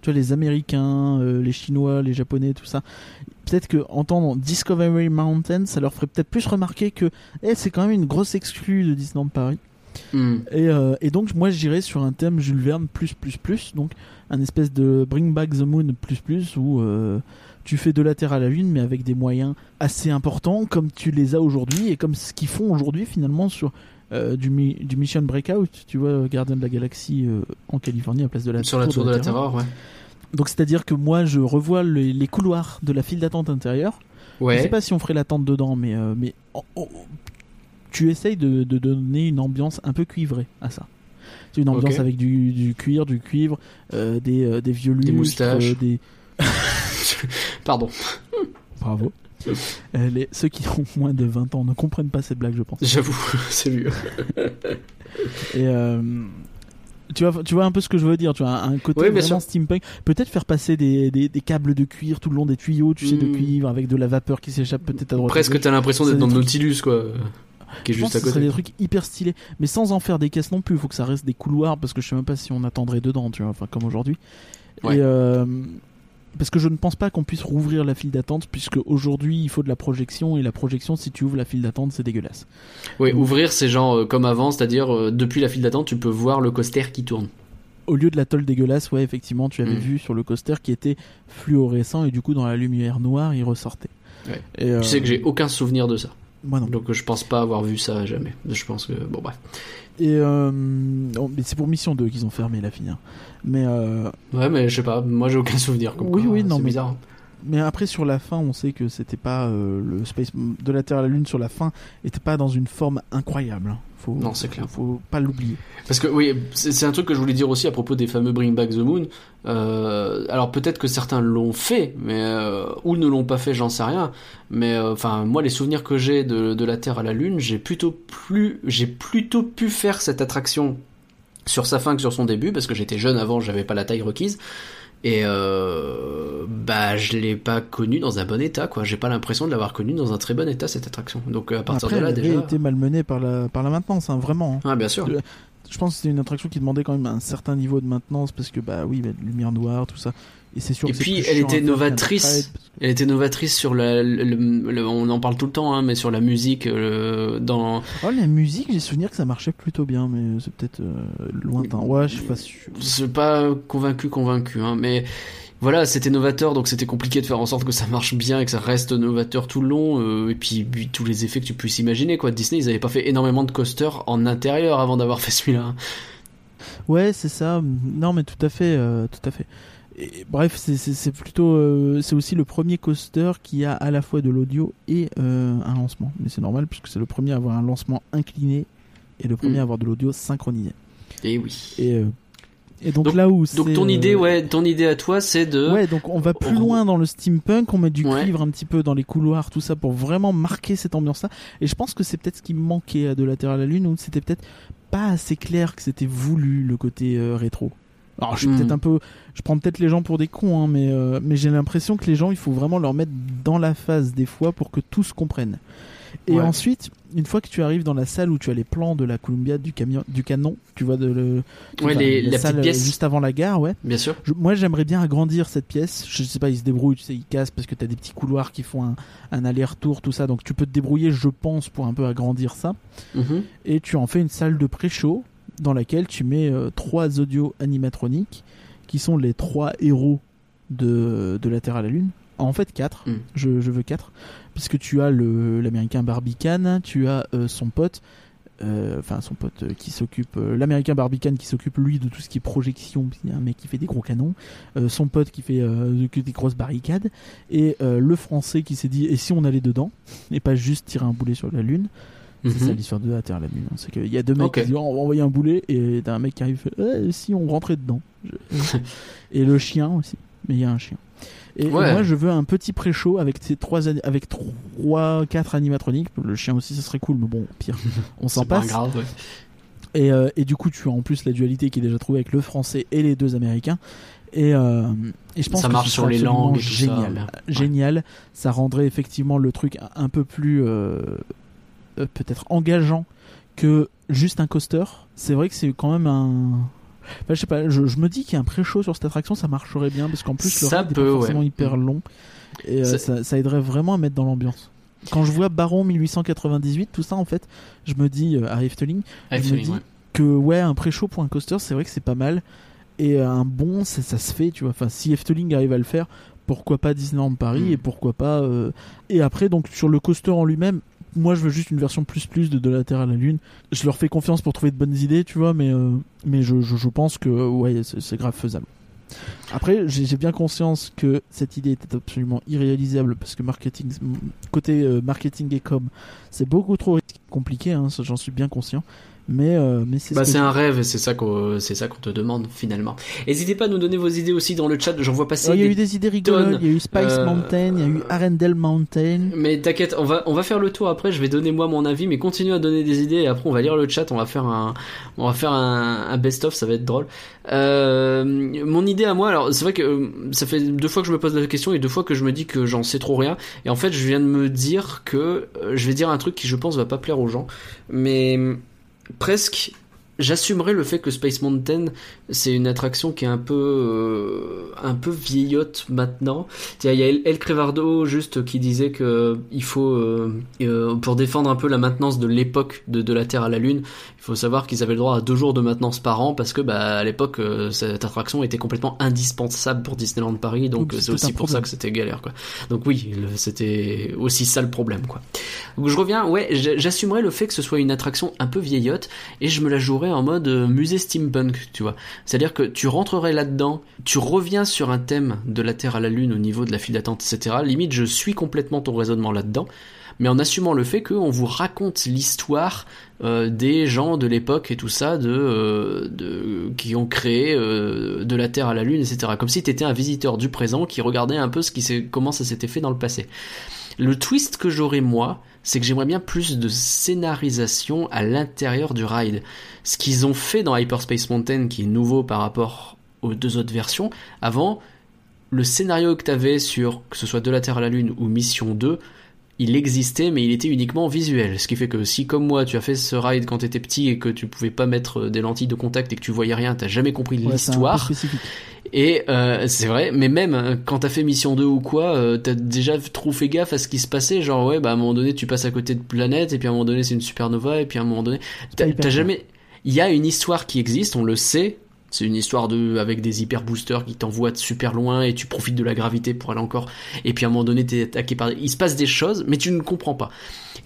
Tu vois, les Américains, euh, les Chinois, les Japonais, tout ça. Peut-être que entendre Discovery Mountain, ça leur ferait peut-être plus remarquer que eh, c'est quand même une grosse exclue de Disneyland Paris. Hmm. Et, euh, et donc moi j'irais sur un thème Jules Verne plus plus plus, donc un espèce de Bring Back the Moon plus plus où euh, tu fais de la Terre à la Lune mais avec des moyens assez importants comme tu les as aujourd'hui et comme ce qu'ils font aujourd'hui finalement sur euh, du, mi- du Mission Breakout, tu vois, Gardien de la Galaxie euh, en Californie à place de la Sur la tour de la Terreur, ouais. Donc c'est-à-dire que moi je revois les, les couloirs de la file d'attente intérieure. Je sais pas si on ferait l'attente dedans, mais, euh, mais en- en- tu essayes de, de donner une ambiance un peu cuivrée à ça. C'est une ambiance avec du, du cuir, du cuivre, des, des vieux lustres, moustaches. euh, des... Pardon. Bravo. Euh, les, ceux qui ont moins de 20 ans ne comprennent pas cette blague, je pense. J'avoue, c'est mieux. Et euh, tu, vois, tu vois un peu ce que je veux dire, tu vois, un côté Oui, vraiment sûr. steampunk. Peut-être faire passer des, des, des câbles de cuir tout le long des tuyaux, tu sais, de Mm. cuivre, avec de la vapeur qui s'échappe peut-être à droite. Presque t'as l'impression d'être dans le trucs- Nautilus, quoi. Qui est Je pense juste à que ce serait côté. des trucs hyper stylés, mais sans en faire des caisses non plus. Il faut que ça reste des couloirs parce que je sais même pas si on attendrait dedans, tu vois, enfin comme aujourd'hui. Ouais. Et euh, parce que je ne pense pas qu'on puisse rouvrir la file d'attente puisque aujourd'hui il faut de la projection et la projection si tu ouvres la file d'attente c'est dégueulasse. Oui, ouvrir, c'est genre euh, comme avant, c'est-à-dire euh, depuis la file d'attente, tu peux voir le coaster qui tourne. Au lieu de la tôle dégueulasse, ouais effectivement tu avais Mm. vu sur le coaster qui était fluorescent et du coup dans la lumière noire il ressortait. Ouais. Et, euh, Tu sais que j'ai aucun souvenir de ça. moi non. Donc euh, je pense pas avoir vu ça jamais. Je pense que. Bon, bref. Et euh, oh, mais c'est pour Mission 2 qu'ils ont fermé la file. hein. Mais euh, Ouais, mais je sais pas, moi j'ai aucun souvenir. Comme Oui, quoi, oui, non, c'est mais- bizarre. Mais après sur la fin, on sait que c'était pas euh, le space de la Terre à la Lune sur la fin était pas dans une forme incroyable. hein. Faut, Non, c'est clair. Faut pas l'oublier. Parce que oui, c'est c'est un truc que je voulais dire aussi à propos des fameux Bring Back the Moon. Euh, alors peut-être que certains l'ont fait, mais euh, ou ne l'ont pas fait, j'en sais rien. Mais euh, enfin, moi, les souvenirs que j'ai de, de la Terre à la Lune, j'ai plutôt plus, j'ai plutôt pu faire cette attraction sur sa fin que sur son début, parce que j'étais jeune avant, j'avais pas la taille requise. Et euh, bah, je l'ai pas connu dans un bon état, quoi. J'ai pas l'impression de l'avoir connu dans un très bon état cette attraction. Donc euh, à partir Après, de là, elle déjà. été malmenée par la par la maintenance, hein, vraiment. hein. Ah, bien sûr. De- Je pense que c'était une attraction qui demandait quand même un certain niveau de maintenance parce que bah oui, bah, lumière noire, tout ça. Et sûr. Puis, elle était novatrice. Elle était novatrice sur la, le- le- le- on en parle tout le temps, hein, mais sur la musique, euh, dans, Oh, la musique, j'ai souvenir que ça marchait plutôt bien, mais c'est peut-être euh, lointain. Ouais, je suis pas sûr. c'est pas convaincu, convaincu, hein, mais voilà, c'était novateur, donc c'était compliqué de faire en sorte que ça marche bien et que ça reste novateur tout le long, euh, et puis, puis tous les effets que tu puisses imaginer, quoi. Disney, ils avaient pas fait énormément de coasters en intérieur avant d'avoir fait celui-là. hein. Ouais, c'est ça. Non, mais tout à fait, tout à fait. Et, bref, c'est- plutôt, euh, c'est aussi le premier coaster qui a à la fois de l'audio et euh, un lancement. Mais c'est normal puisque c'est le premier à avoir un lancement incliné et le premier Mm. à avoir de l'audio synchronisé. Et oui. Et, euh, et donc, Donc- là où Donc ton idée, ouais, ton idée à toi, c'est de. Ouais, donc on va plus loin dans le steampunk, on met du Ouais. cuivre un petit peu dans les couloirs, tout ça pour vraiment marquer cette ambiance-là. Et je pense que c'est peut-être ce qui manquait à De la Terre à la Lune, où c'était peut-être pas assez clair que c'était voulu le côté rétro. Alors je suis Hmm. peut-être un peu, je prends peut-être les gens pour des cons, hein, mais euh, mais j'ai l'impression que les gens, il faut vraiment leur mettre dans la phase des fois pour que tous comprennent. Et Ouais. ensuite, une fois que tu arrives dans la salle où tu as les plans de la Columbia du camion, du canon, tu vois de le, Ouais, enfin, les- la salle, petite pièce. euh, juste avant la gare, ouais. Bien sûr. Je- moi, j'aimerais bien agrandir cette pièce. Je sais pas, ils se débrouillent, tu sais, ils cassent parce que t'as des petits couloirs qui font un, un aller-retour, tout ça. Donc, tu peux te débrouiller, je pense, pour un peu agrandir ça. Mhm. Et tu en fais une salle de pré-show dans laquelle tu mets euh, trois audios animatroniques qui sont les trois héros de, de la Terre à la Lune. En fait, quatre. Mm. Je, je veux quatre. Puisque tu as le- l'américain Barbicane, tu as euh, son pote, euh, enfin son pote euh, qui s'occupe, euh, l'américain Barbicane qui s'occupe lui de tout ce qui est projection, il y a un mec qui fait des gros canons, son pote qui fait des grosses barricades, et le français qui s'est dit et si on allait dedans, et pas juste tirer un boulet sur la Lune. C'est Mhm. ça l'histoire de la Terre la hein. C'est qu'il y a deux mecs qui disent Oh, on va envoyer un boulet et t'as un mec qui arrive et fait Eh, si on rentrait dedans. Je- et le chien aussi. Mais il y a un chien. Et, Ouais. moi je veux un petit pré-show avec ces trois avec trois quatre animatroniques. Le chien aussi ça serait cool mais bon pire on s'en pas passe. grave, ouais. Et, euh, et du coup tu as en plus la dualité qui est déjà trouvée avec le français et les deux américains. Et, euh, et je pense Ça que marche sur les langues tout ça, génial. Ouais. Génial. Ça rendrait effectivement le truc un- un peu plus euh, euh, peut-être engageant que juste un coaster. C'est vrai que c'est quand même un. Enfin, je sais pas, je, je me dis qu'il y a un pré-show sur cette attraction, ça marcherait bien parce qu'en plus le Ça ride est pas ouais. forcément hyper long et euh, Ça- aiderait vraiment à mettre dans l'ambiance. Quand je vois Baron 1898, tout ça en fait, je me dis euh, à Efteling, je me dis ouais. que ouais un pré-show pour un coaster c'est vrai que c'est pas mal et euh, un bon ça, ça se fait tu vois enfin si Efteling arrive à le faire pourquoi pas Disneyland Paris Mm. et pourquoi pas euh, et après donc sur le coaster en lui-même moi je veux juste une version plus plus de De la Terre à la Lune je leur fais confiance pour trouver de bonnes idées tu vois mais euh, mais je, je, pense que ouais c'est grave faisable Après, j'ai bien conscience que cette idée était absolument irréalisable parce que marketing, côté euh, marketing et com, c'est beaucoup trop compliqué, hein, j'en suis bien conscient. Mais, euh, mais c'est ce Bah, je- un rêve, et c'est ça qu'on, c'est ça qu'on te demande finalement. N'hésitez pas à nous donner vos idées aussi dans le chat. J'en vois passer. Il y a eu des idées rigolotes, il y a eu Spice Euh, Mountain, il y a eu Arendelle Mountain. Mais t'inquiète, on va, on va faire le tour après, je vais donner moi mon avis, mais continue à donner des idées et après on va lire le chat, on va faire un, on va faire un, un best-of, ça va être drôle. Euh, mon idée à moi, alors c'est vrai que euh, ça fait deux fois que je me pose la question et deux fois que je me dis que j'en sais trop rien. Et en fait, je viens de me dire que euh, je vais dire un truc qui je pense va pas plaire aux gens, mais euh, presque j'assumerai le fait que Space Mountain c'est une attraction qui est un peu euh, un peu vieillotte maintenant. Il y a El, Crevardo juste qui disait que il faut euh, euh, pour défendre un peu la maintenance de l'époque de, de la Terre à la Lune, faut savoir qu'ils avaient le droit à deux jours de maintenance par an parce que bah à l'époque euh, cette attraction était complètement indispensable pour Disneyland Paris donc euh, c'est aussi pour ça que c'était galère quoi. Donc oui, c'était aussi ça le problème quoi. Donc je reviens, ouais, j'assumerai le fait que ce soit une attraction un peu vieillotte et je me la jouerai en mode euh, musée steampunk, tu vois. C'est-à-dire que tu rentrerais là-dedans, tu reviens sur un thème de la Terre à la Lune au niveau de la file d'attente, etc. Limite, je suis complètement ton raisonnement là-dedans, mais en assumant le fait qu'on vous raconte l'histoire euh, des gens de l'époque et tout ça, de, euh, qui ont créé euh, de la Terre à la Lune, etc. Comme si tu étais un visiteur du présent qui regardait un peu ce qui comment ça s'était fait dans le passé. Le twist que j'aurais moi, c'est que j'aimerais bien plus de scénarisation à l'intérieur du ride. Ce qu'ils ont fait dans Hyperspace Mountain, qui est nouveau par rapport aux deux autres versions, avant, le scénario que t'avais sur, que ce soit De la Terre à la Lune ou Mission 2, il existait, mais il était uniquement visuel. Ce qui fait que si, comme moi, tu as fait ce ride quand t'étais petit et que tu pouvais pas mettre des lentilles de contact et que tu voyais rien, t'as jamais compris Ouais, l'histoire. Et euh, c'est vrai, mais même euh, quand t'as fait mission 2 ou quoi, euh, t'as déjà trop fait gaffe à ce qui se passait. Genre, ouais, bah à un moment donné, tu passes à côté de planètes, et puis à un moment donné, c'est une supernova, et puis à un moment donné, t'as jamais. Il y a une histoire qui existe, on le sait. C'est une histoire de avec des hyper boosters qui t'envoient super loin et tu profites de la gravité pour aller encore. Et puis à un moment donné, t'es attaqué par. Il se passe des choses, mais tu ne comprends pas.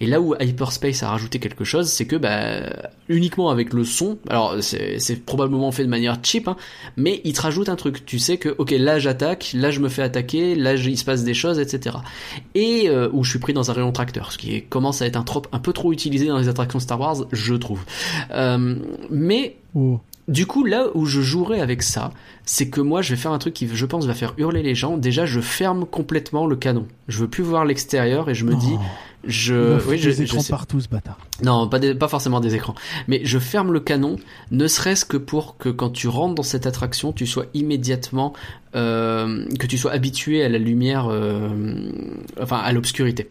Et là où Hyperspace a rajouté quelque chose, c'est que bah uniquement avec le son. Alors c'est probablement fait de manière cheap, hein, mais il te rajoute un truc. Tu sais que ok là j'attaque, là je me fais attaquer, là il se passe des choses, etc. Et euh, où je suis pris dans un rayon tracteur, ce qui commence à être un trope un peu trop utilisé dans les attractions Star Wars, je trouve. Euh, mais Oh. Du coup, là où je jouerai avec ça, c'est que moi, je vais faire un truc qui, je pense, va faire hurler les gens. Déjà, je ferme complètement le canon. Je veux plus voir l'extérieur et je me dis, Oh, je, oui, des je écrans sais. partout, ce bâtard. Non, pas, des- pas forcément des écrans. Mais je ferme le canon, ne serait-ce que pour que quand tu rentres dans cette attraction, tu sois immédiatement, euh, que tu sois habitué à la lumière, euh, enfin à l'obscurité.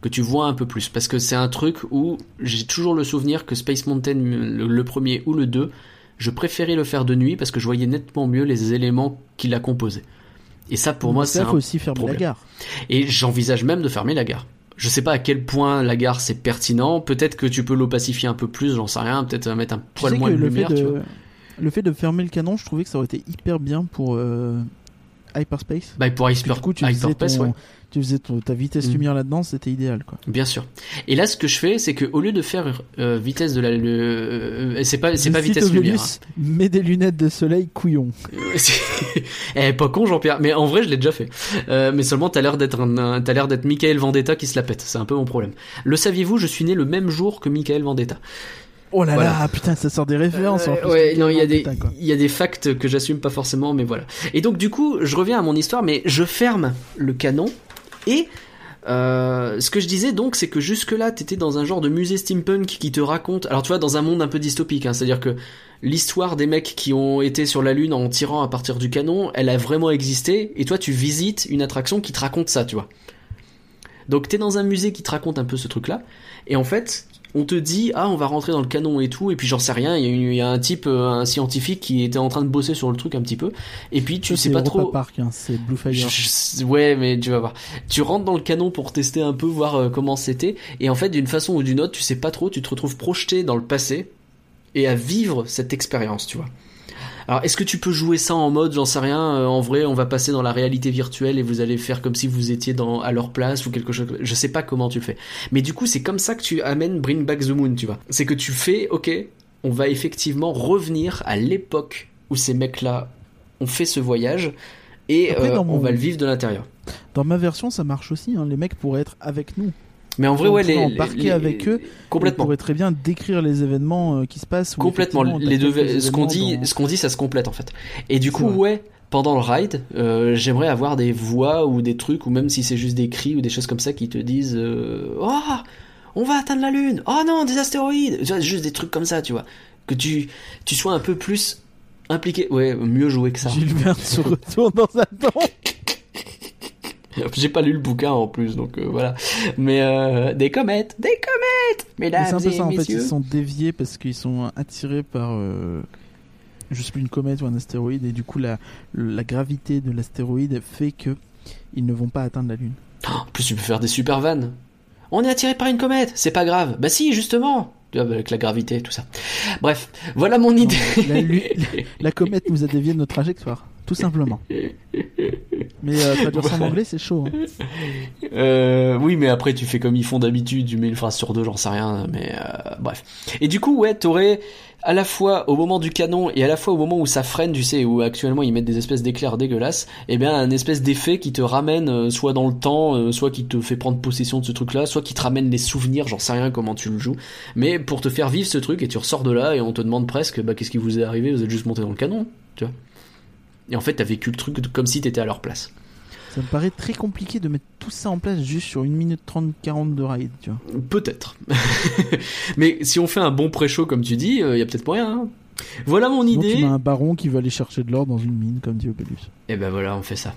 Que tu vois un peu plus. Parce que c'est un truc où j'ai toujours le souvenir que Space Mountain, le, le premier ou le 2, je préférais le faire de nuit parce que je voyais nettement mieux les éléments qui la composaient. Et ça, pour moi, c'est ça, un aussi fermer problème. la gare. et j'envisage même de fermer la gare. Je sais pas à quel point la gare c'est pertinent. Peut-être que tu peux l'opacifier un peu plus, j'en sais rien. Peut-être euh, mettre un poil moins de le lumière, tu vois. le fait de fermer le canon, je trouvais que ça aurait été hyper bien pour euh, Hyperspace. Bah, pour Hyper, du coup, tu faisais, Hyperspace, ton- ouais. Tu faisais ton- ta vitesse Mm. lumière là-dedans, c'était idéal, quoi. Bien sûr. Et là, ce que je fais, c'est que au lieu de faire euh, vitesse de la, euh, c'est pas, c'est pas vitesse lumière. Aurelius, Mets des lunettes de soleil, couillon. hein. C'est- eh, pas con, Jean-Pierre. Mais en vrai, je l'ai déjà fait. Euh, mais seulement, t'as l'air d'être un, un- t'as l'air d'être Michael Vendetta qui se la pète. C'est un peu mon problème. Le saviez-vous Je suis né le même jour que Michael Vendetta. Oh là Voilà. là, putain, ça sort des références en Euh, plus. ouais, non, il y a des, il y a des facts que j'assume pas forcément, mais voilà. Et donc, du coup, je reviens à mon histoire, mais je ferme le canon et euh, ce que je disais donc, c'est que jusque-là, t'étais dans un genre de musée steampunk qui te raconte. Alors, tu vois, dans un monde un peu dystopique, hein, c'est-à-dire que l'histoire des mecs qui ont été sur la lune en tirant à partir du canon, elle a vraiment existé. Et toi, tu visites une attraction qui te raconte ça, tu vois. Donc, t'es dans un musée qui te raconte un peu ce truc-là, et en fait, on te dit ah on va rentrer dans le canon et tout et puis j'en sais rien il y, a une- il y a un type euh, un scientifique qui était en train de bosser sur le truc un petit peu et puis tu sais pas Europa trop Park, hein, c'est Blue Fire. Je- ouais mais tu vas voir tu rentres dans le canon pour tester un peu voir euh, comment c'était et en fait d'une façon ou d'une autre tu sais pas trop tu te retrouves projeté dans le passé et à vivre cette expérience tu vois alors est-ce que tu peux jouer ça en mode j'en sais rien euh, en vrai on va passer dans la réalité virtuelle et vous allez faire comme si vous étiez dans à leur place ou quelque chose je sais pas comment tu le fais mais du coup c'est comme ça que tu amènes Bring Back the Moon tu vois c'est que tu fais ok on va effectivement revenir à l'époque où ces mecs là on fait ce voyage et Après, euh, on mon- va le vivre de l'intérieur. Dans ma version, ça marche aussi. hein. Les mecs pourraient être avec nous. Mais en vrai, ouais, les, embarquer les- avec eux, complètement. On pourrait très bien décrire les événements euh, qui se passent. Complètement, les deux, ce qu'on dit, dans- ce qu'on dit, ça se complète en fait. Et du coup, vrai. ouais, pendant le ride, euh, j'aimerais avoir des voix ou des trucs, ou même si c'est juste des cris ou des choses comme ça qui te disent, euh, oh, on va atteindre la lune, oh non, des astéroïdes, Tu vois, juste des trucs comme ça, tu vois, que tu, tu sois un peu plus impliqué, ouais, mieux joué que ça. Verne se retourne dans un temps. J'ai pas lu le bouquin en plus, donc euh, voilà. Mais euh, des comètes, des comètes, Mais mesdames C'est un peu et ça en fait. Ils sont déviés parce qu'ils sont attirés par. euh, je sais plus une comète ou un astéroïde et du coup la, la gravité de l'astéroïde fait que ils ne vont pas atteindre la lune. En plus, tu peux faire des super vannes. On est attiré par une comète, c'est pas grave. Bah si, justement. Avec la gravité, tout ça. Bref, voilà mon idée. La comète nous a dévié de notre trajectoire, tout simplement. Mais euh, traduire ça en anglais, c'est chaud. hein. Euh, oui, mais après, tu fais comme ils font d'habitude, tu mets une phrase sur deux, j'en sais rien, mais euh, bref. Et du coup, ouais, t'aurais à la fois au moment du canon et à la fois au moment où ça freine, tu sais, où actuellement ils mettent des espèces d'éclairs dégueulasses, et bien un espèce d'effet qui te ramène soit dans le temps, soit qui te fait prendre possession de ce truc-là, soit qui te ramène les souvenirs, j'en sais rien comment tu le joues, mais pour te faire vivre ce truc et tu ressors de là et on te demande presque, bah qu'est-ce qui vous est arrivé, vous êtes juste monté dans le canon, tu vois. Et en fait, t'as vécu le truc comme si t'étais à leur place. Ça me paraît très compliqué de mettre tout ça en place juste sur une minute 30, 40 de ride, tu vois. Peut-être. Mais si on fait un bon pré-show comme tu dis, il y a peut-être moyen. hein. Voilà mon Sinon, tu idée. mets un baron qui va aller chercher de l'or dans une mine, comme dit Opelus. Et ben voilà, on fait ça.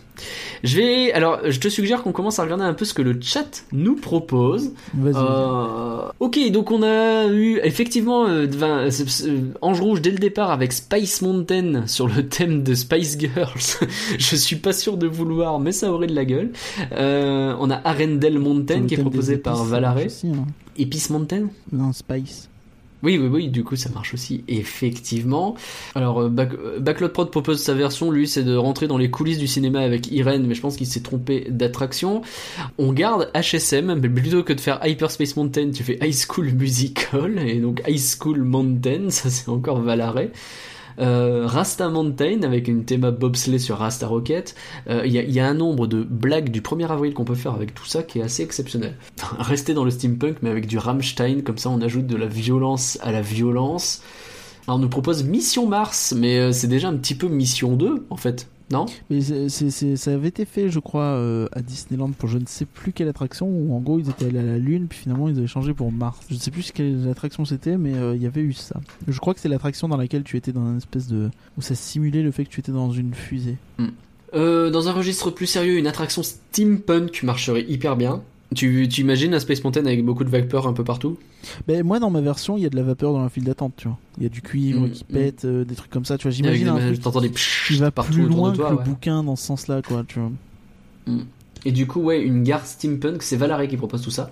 Je vais alors, je te suggère qu'on commence à regarder un peu ce que le chat nous propose. Vas-y. Euh, ok, donc on a eu effectivement euh, Ange Rouge dès le départ avec Spice Mountain sur le thème de Spice Girls. je suis pas sûr de vouloir, mais ça aurait de la gueule. Euh, on a Arendelle Mountain qui est proposé par Valaré. hein. Épice Mountain? Non, Spice. Oui, oui, oui, du coup ça marche aussi, effectivement. Alors, euh, Back- euh, Backlot Prod propose sa version, lui, c'est de rentrer dans les coulisses du cinéma avec Irene, mais je pense qu'il s'est trompé d'attraction. On garde HSM, mais plutôt que de faire Hyperspace Mountain, tu fais High School Musical, et donc High School Mountain, ça c'est encore Valaré. Euh, Rasta Mountain avec une théma bobsleigh sur Rasta Rocket. Euh, Il y, a, un nombre de blagues du 1er avril qu'on peut faire avec tout ça qui est assez exceptionnel. Rester dans le steampunk mais avec du Rammstein, comme ça on ajoute de la violence à la violence. On nous propose Mission Mars, mais euh, c'est déjà un petit peu Mission 2 en fait, non Mais c'est- c'est- c'est- ça avait été fait, je crois, euh, à Disneyland pour je ne sais plus quelle attraction, où en gros ils étaient allés à la Lune, puis finalement ils avaient changé pour Mars. Je ne sais plus quelle attraction c'était, mais euh, il y avait eu ça. Je crois que c'est l'attraction dans laquelle tu étais dans une espèce de. où ça simulait le fait que tu étais dans une fusée. Euh, Dans un registre plus sérieux, une attraction steampunk marcherait hyper bien. Tu, tu imagines un Space Mountain avec beaucoup de vapeur un peu partout? Ben, moi dans ma version, il y a de la vapeur dans la file d'attente, tu vois. Il y a du cuivre Mm, qui mm. pète, euh, des trucs comme ça, tu vois. J'imagine un truc T'entends des qui va partout plus autour loin de toi. que ouais. le bouquin dans ce sens-là, quoi, tu vois. Et du coup, ouais, une gare steampunk, c'est Valaré qui propose tout ça,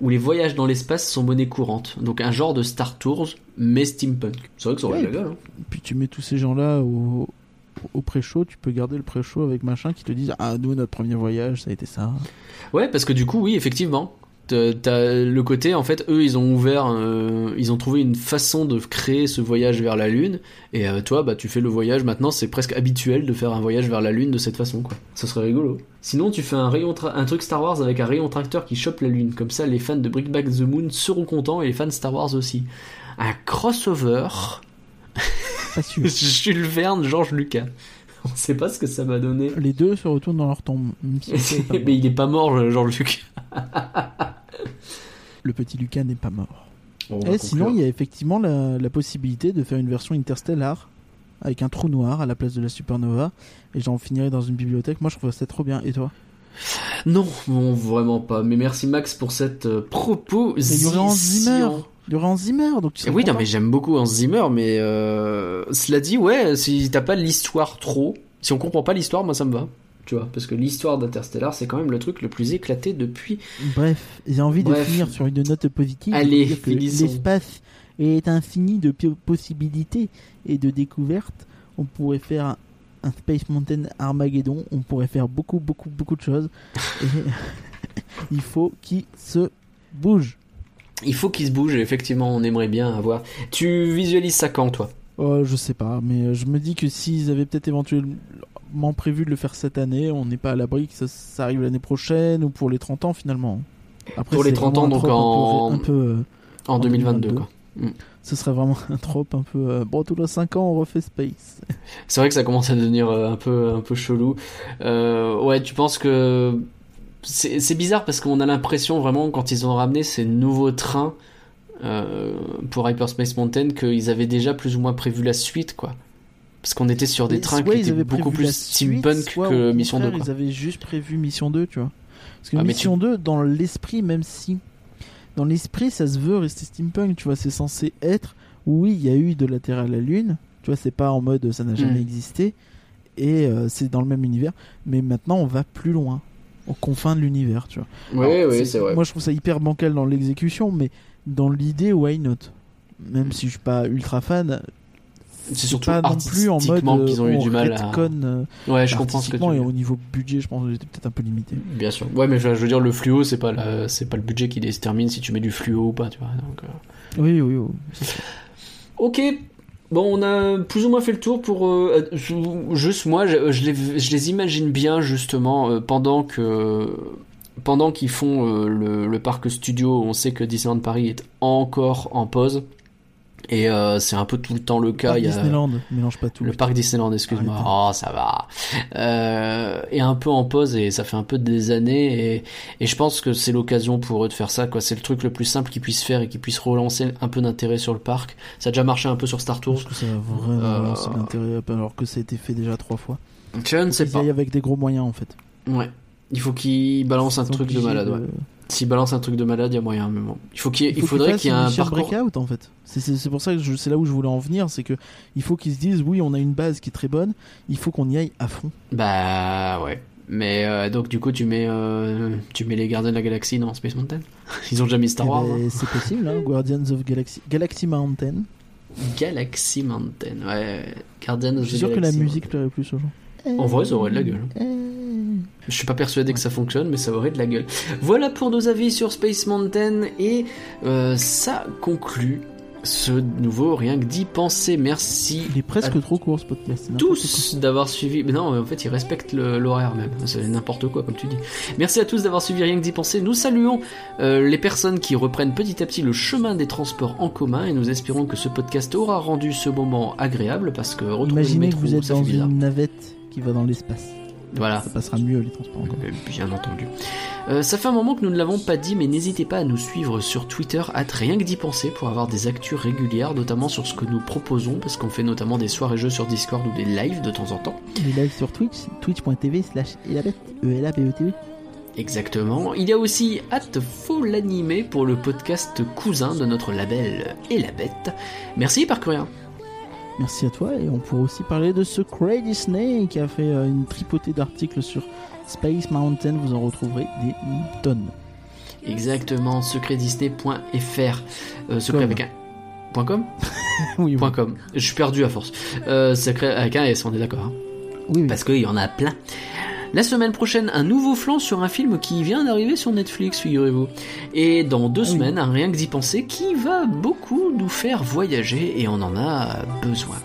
où les voyages dans l'espace sont monnaie courante. Donc un genre de Star Tours, mais steampunk. C'est vrai que ça aurait Ouais, la gueule. hein. Puis tu mets tous ces gens-là au, au pré-show, tu peux garder le pré-show avec machin qui te disent Ah, nous, notre premier voyage, ça a été ça. Ouais, parce que du coup, oui, effectivement. T'as le côté, en fait, eux, ils ont ouvert, euh, ils ont trouvé une façon de créer ce voyage vers la Lune, et euh, toi, bah, tu fais le voyage, maintenant, c'est presque habituel de faire un voyage vers la Lune de cette façon, quoi. Ça serait rigolo. Sinon, tu fais un, rayon un truc Star Wars avec un rayon tracteur qui chope la Lune, comme ça, les fans de Bring Back the Moon seront contents, et les fans Star Wars aussi. Un crossover, Pas sûr. Jules Verne, Georges Lucas. On sait pas ce que ça va donner. Les deux se retournent dans leur tombe. même si c'est pas Mais il est pas mort, Georges Lucas. Le petit Lucas n'est pas mort. Et Eh, sinon, il y a effectivement la, la possibilité de faire une version interstellar avec un trou noir à la place de la supernova. Et j'en finirai dans une bibliothèque. Moi, je trouve ça trop bien. Et toi? Non, vraiment pas. Mais merci Max pour cette euh, proposition. Mais il y aurait Hans Zimmer. Il y aurait Hans Zimmer. Donc tu oui, non, mais j'aime beaucoup Hans Zimmer, mais euh, cela dit, ouais, si t'as pas l'histoire trop, si on comprend pas l'histoire, moi ça me va. Tu vois, parce que l'histoire d'Interstellar, c'est quand même le truc le plus éclaté depuis. Bref, j'ai envie de finir sur une note positive. Allez, de finissons. L'espace est infini de possibilités et de découvertes. On pourrait faire un, un Space Mountain Armageddon. On pourrait faire beaucoup, beaucoup, beaucoup de choses. Et il faut qu'il se bouge. Il faut qu'il se bouge, et effectivement, on aimerait bien avoir. Tu visualises ça quand, toi? Euh, je sais pas, mais euh, je me dis que s'ils avaient peut-être éventuellement prévu de le faire cette année, on n'est pas à l'abri que ça, ça arrive l'année prochaine ou pour les 30 ans finalement. Après, Pour les c'est 30 vraiment ans, donc trope un peu- en- un peu, euh, En En 2022, 2022. quoi. ce serait vraiment un trope un peu. euh, bon, tous les 5 ans, on refait Space. C'est vrai que ça commence à devenir un peu, un peu chelou. Ouais, tu penses que c'est bizarre parce qu'on a l'impression vraiment quand ils ont ramené ces nouveaux trains euh, pour Hyperspace Mountain qu'ils avaient déjà plus ou moins prévu la suite, quoi. Parce qu'on était sur des Mais trains qui étaient beaucoup plus steampunk soit que Mission 2, contraire, quoi. Ils avaient juste prévu Mission 2, tu vois. Parce que Ah, Mission 2, dans l'esprit, même si. Dans l'esprit, ça se veut rester steampunk, tu vois. C'est censé être. Oui, il y a eu de la Terre à la Lune. Tu vois, c'est pas en mode ça n'a jamais Mm. existé. Et euh, c'est dans le même univers. Mais maintenant, on va plus loin. Aux confins de l'univers, tu vois. Oui, Alors, oui, c'est vrai. Moi, je trouve ça hyper bancal dans l'exécution, mais dans l'idée, why not? Même si je suis pas ultra fan, C'est surtout pas non plus en mode qu'ils ont eu on du mal à. euh, Ouais, je comprends ce que tu et au niveau budget, je pense que j'étais peut-être un peu limité. Bien sûr. Ouais, mais je, je veux dire, le fluo, c'est pas, la- c'est pas le budget qui détermine si tu mets du fluo ou pas, tu vois. Donc, euh, Oui, oui, oui. Ok. Bon, on a plus ou moins fait le tour pour euh, juste moi, je, les, imagine bien justement euh, pendant que pendant qu'ils font euh, le parc studio. On sait que Disneyland Paris est encore en pause et euh, c'est un peu tout le temps le cas. Parc Il y a Disneyland, mélange pas tout. le parc Disneyland, excuse-moi. Oh, ça va. Euh, est un peu en pause et ça fait un peu des années et, et je pense que c'est l'occasion pour eux de faire ça. quoi. C'est le truc le plus simple qu'ils puissent faire et qu'ils puissent relancer un peu d'intérêt sur le parc. Ça a déjà marché un peu sur Star Je Tours. pense que ça va vraiment Euh, lancer l'intérêt, alors que ça a été fait déjà trois fois. Je ne sais pas. avec des gros moyens en fait. Ouais. Il faut qu'ils balancent un truc de malade. Ouais. S'ils balancent un truc de malade, il y a moyen. Mais bon. Il faut qu'il il faudrait qu'il y ait un parcours. breakout en fait. C'est- C'est c'est pour ça que je- c'est là où je voulais en venir, c'est que il faut qu'ils se disent oui, on a une base qui est très bonne, il faut qu'on y aille à fond. Bah ouais. Mais euh, donc du coup tu mets euh, tu mets les Gardiens de la Galaxie dans Space Mountain? Ils ont déjà mis Star Eh Wars. ben, hein. c'est possible, hein, Guardians of Galaxy, Galaxy Mountain. Galaxy Mountain. Ouais. Guardians of Je the suis sûr que la Galaxy musique plairait plus aux gens. En vrai, ça aurait de la gueule. Eh. Je suis pas persuadé que ça fonctionne, mais ça aurait de la gueule. Voilà pour nos avis sur Space Mountain et euh, ça conclut ce nouveau rien que d'y penser. Merci Il est presque trop court ce podcast. tous d'avoir suivi. Mais non, en fait, ils respectent l'horaire même. C'est n'importe quoi, comme tu dis. Merci à tous d'avoir suivi rien que d'y penser. Nous saluons euh, les personnes qui reprennent petit à petit le chemin des transports en commun et nous espérons que ce podcast aura rendu ce moment agréable parce que retrouver Imaginez le que métro, vous êtes ça dans bizarre. une navette qui va dans l'espace. Voilà. Ça passera mieux les transports en commun. Euh, Bien entendu. Euh, ça fait un moment que nous ne l'avons pas dit, mais n'hésitez pas à nous suivre sur Twitter, at rien que d'y penser, pour avoir des actus régulières, notamment sur ce que nous proposons, parce qu'on fait notamment des soirées jeux sur Discord ou des lives de temps en temps. Les lives sur Twitch, twitch.tv slash elabet, E-L-A-B-E-T-E. Exactement. Il y a aussi at Faux l'animé pour le podcast cousin de notre label Et la Bête. Merci Parcourien. Merci à toi et on pourrait aussi parler de ce Cray Disney qui a fait euh, une tripotée d'articles sur Space Mountain. Vous en retrouverez des tonnes. Exactement, secretdisney.fr. Euh, secret avec un. Point .com oui, .com. Je suis perdu à force. Euh, secret avec un S, on est d'accord. hein. oui, oui. parce qu'il y en a plein. La semaine prochaine, un nouveau flanc sur un film qui vient d'arriver sur Netflix, figurez-vous. Et dans deux Ah oui. semaines, un rien que d'y penser qui va beaucoup nous faire voyager et on en a besoin.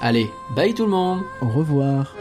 Allez, bye tout le monde Au revoir.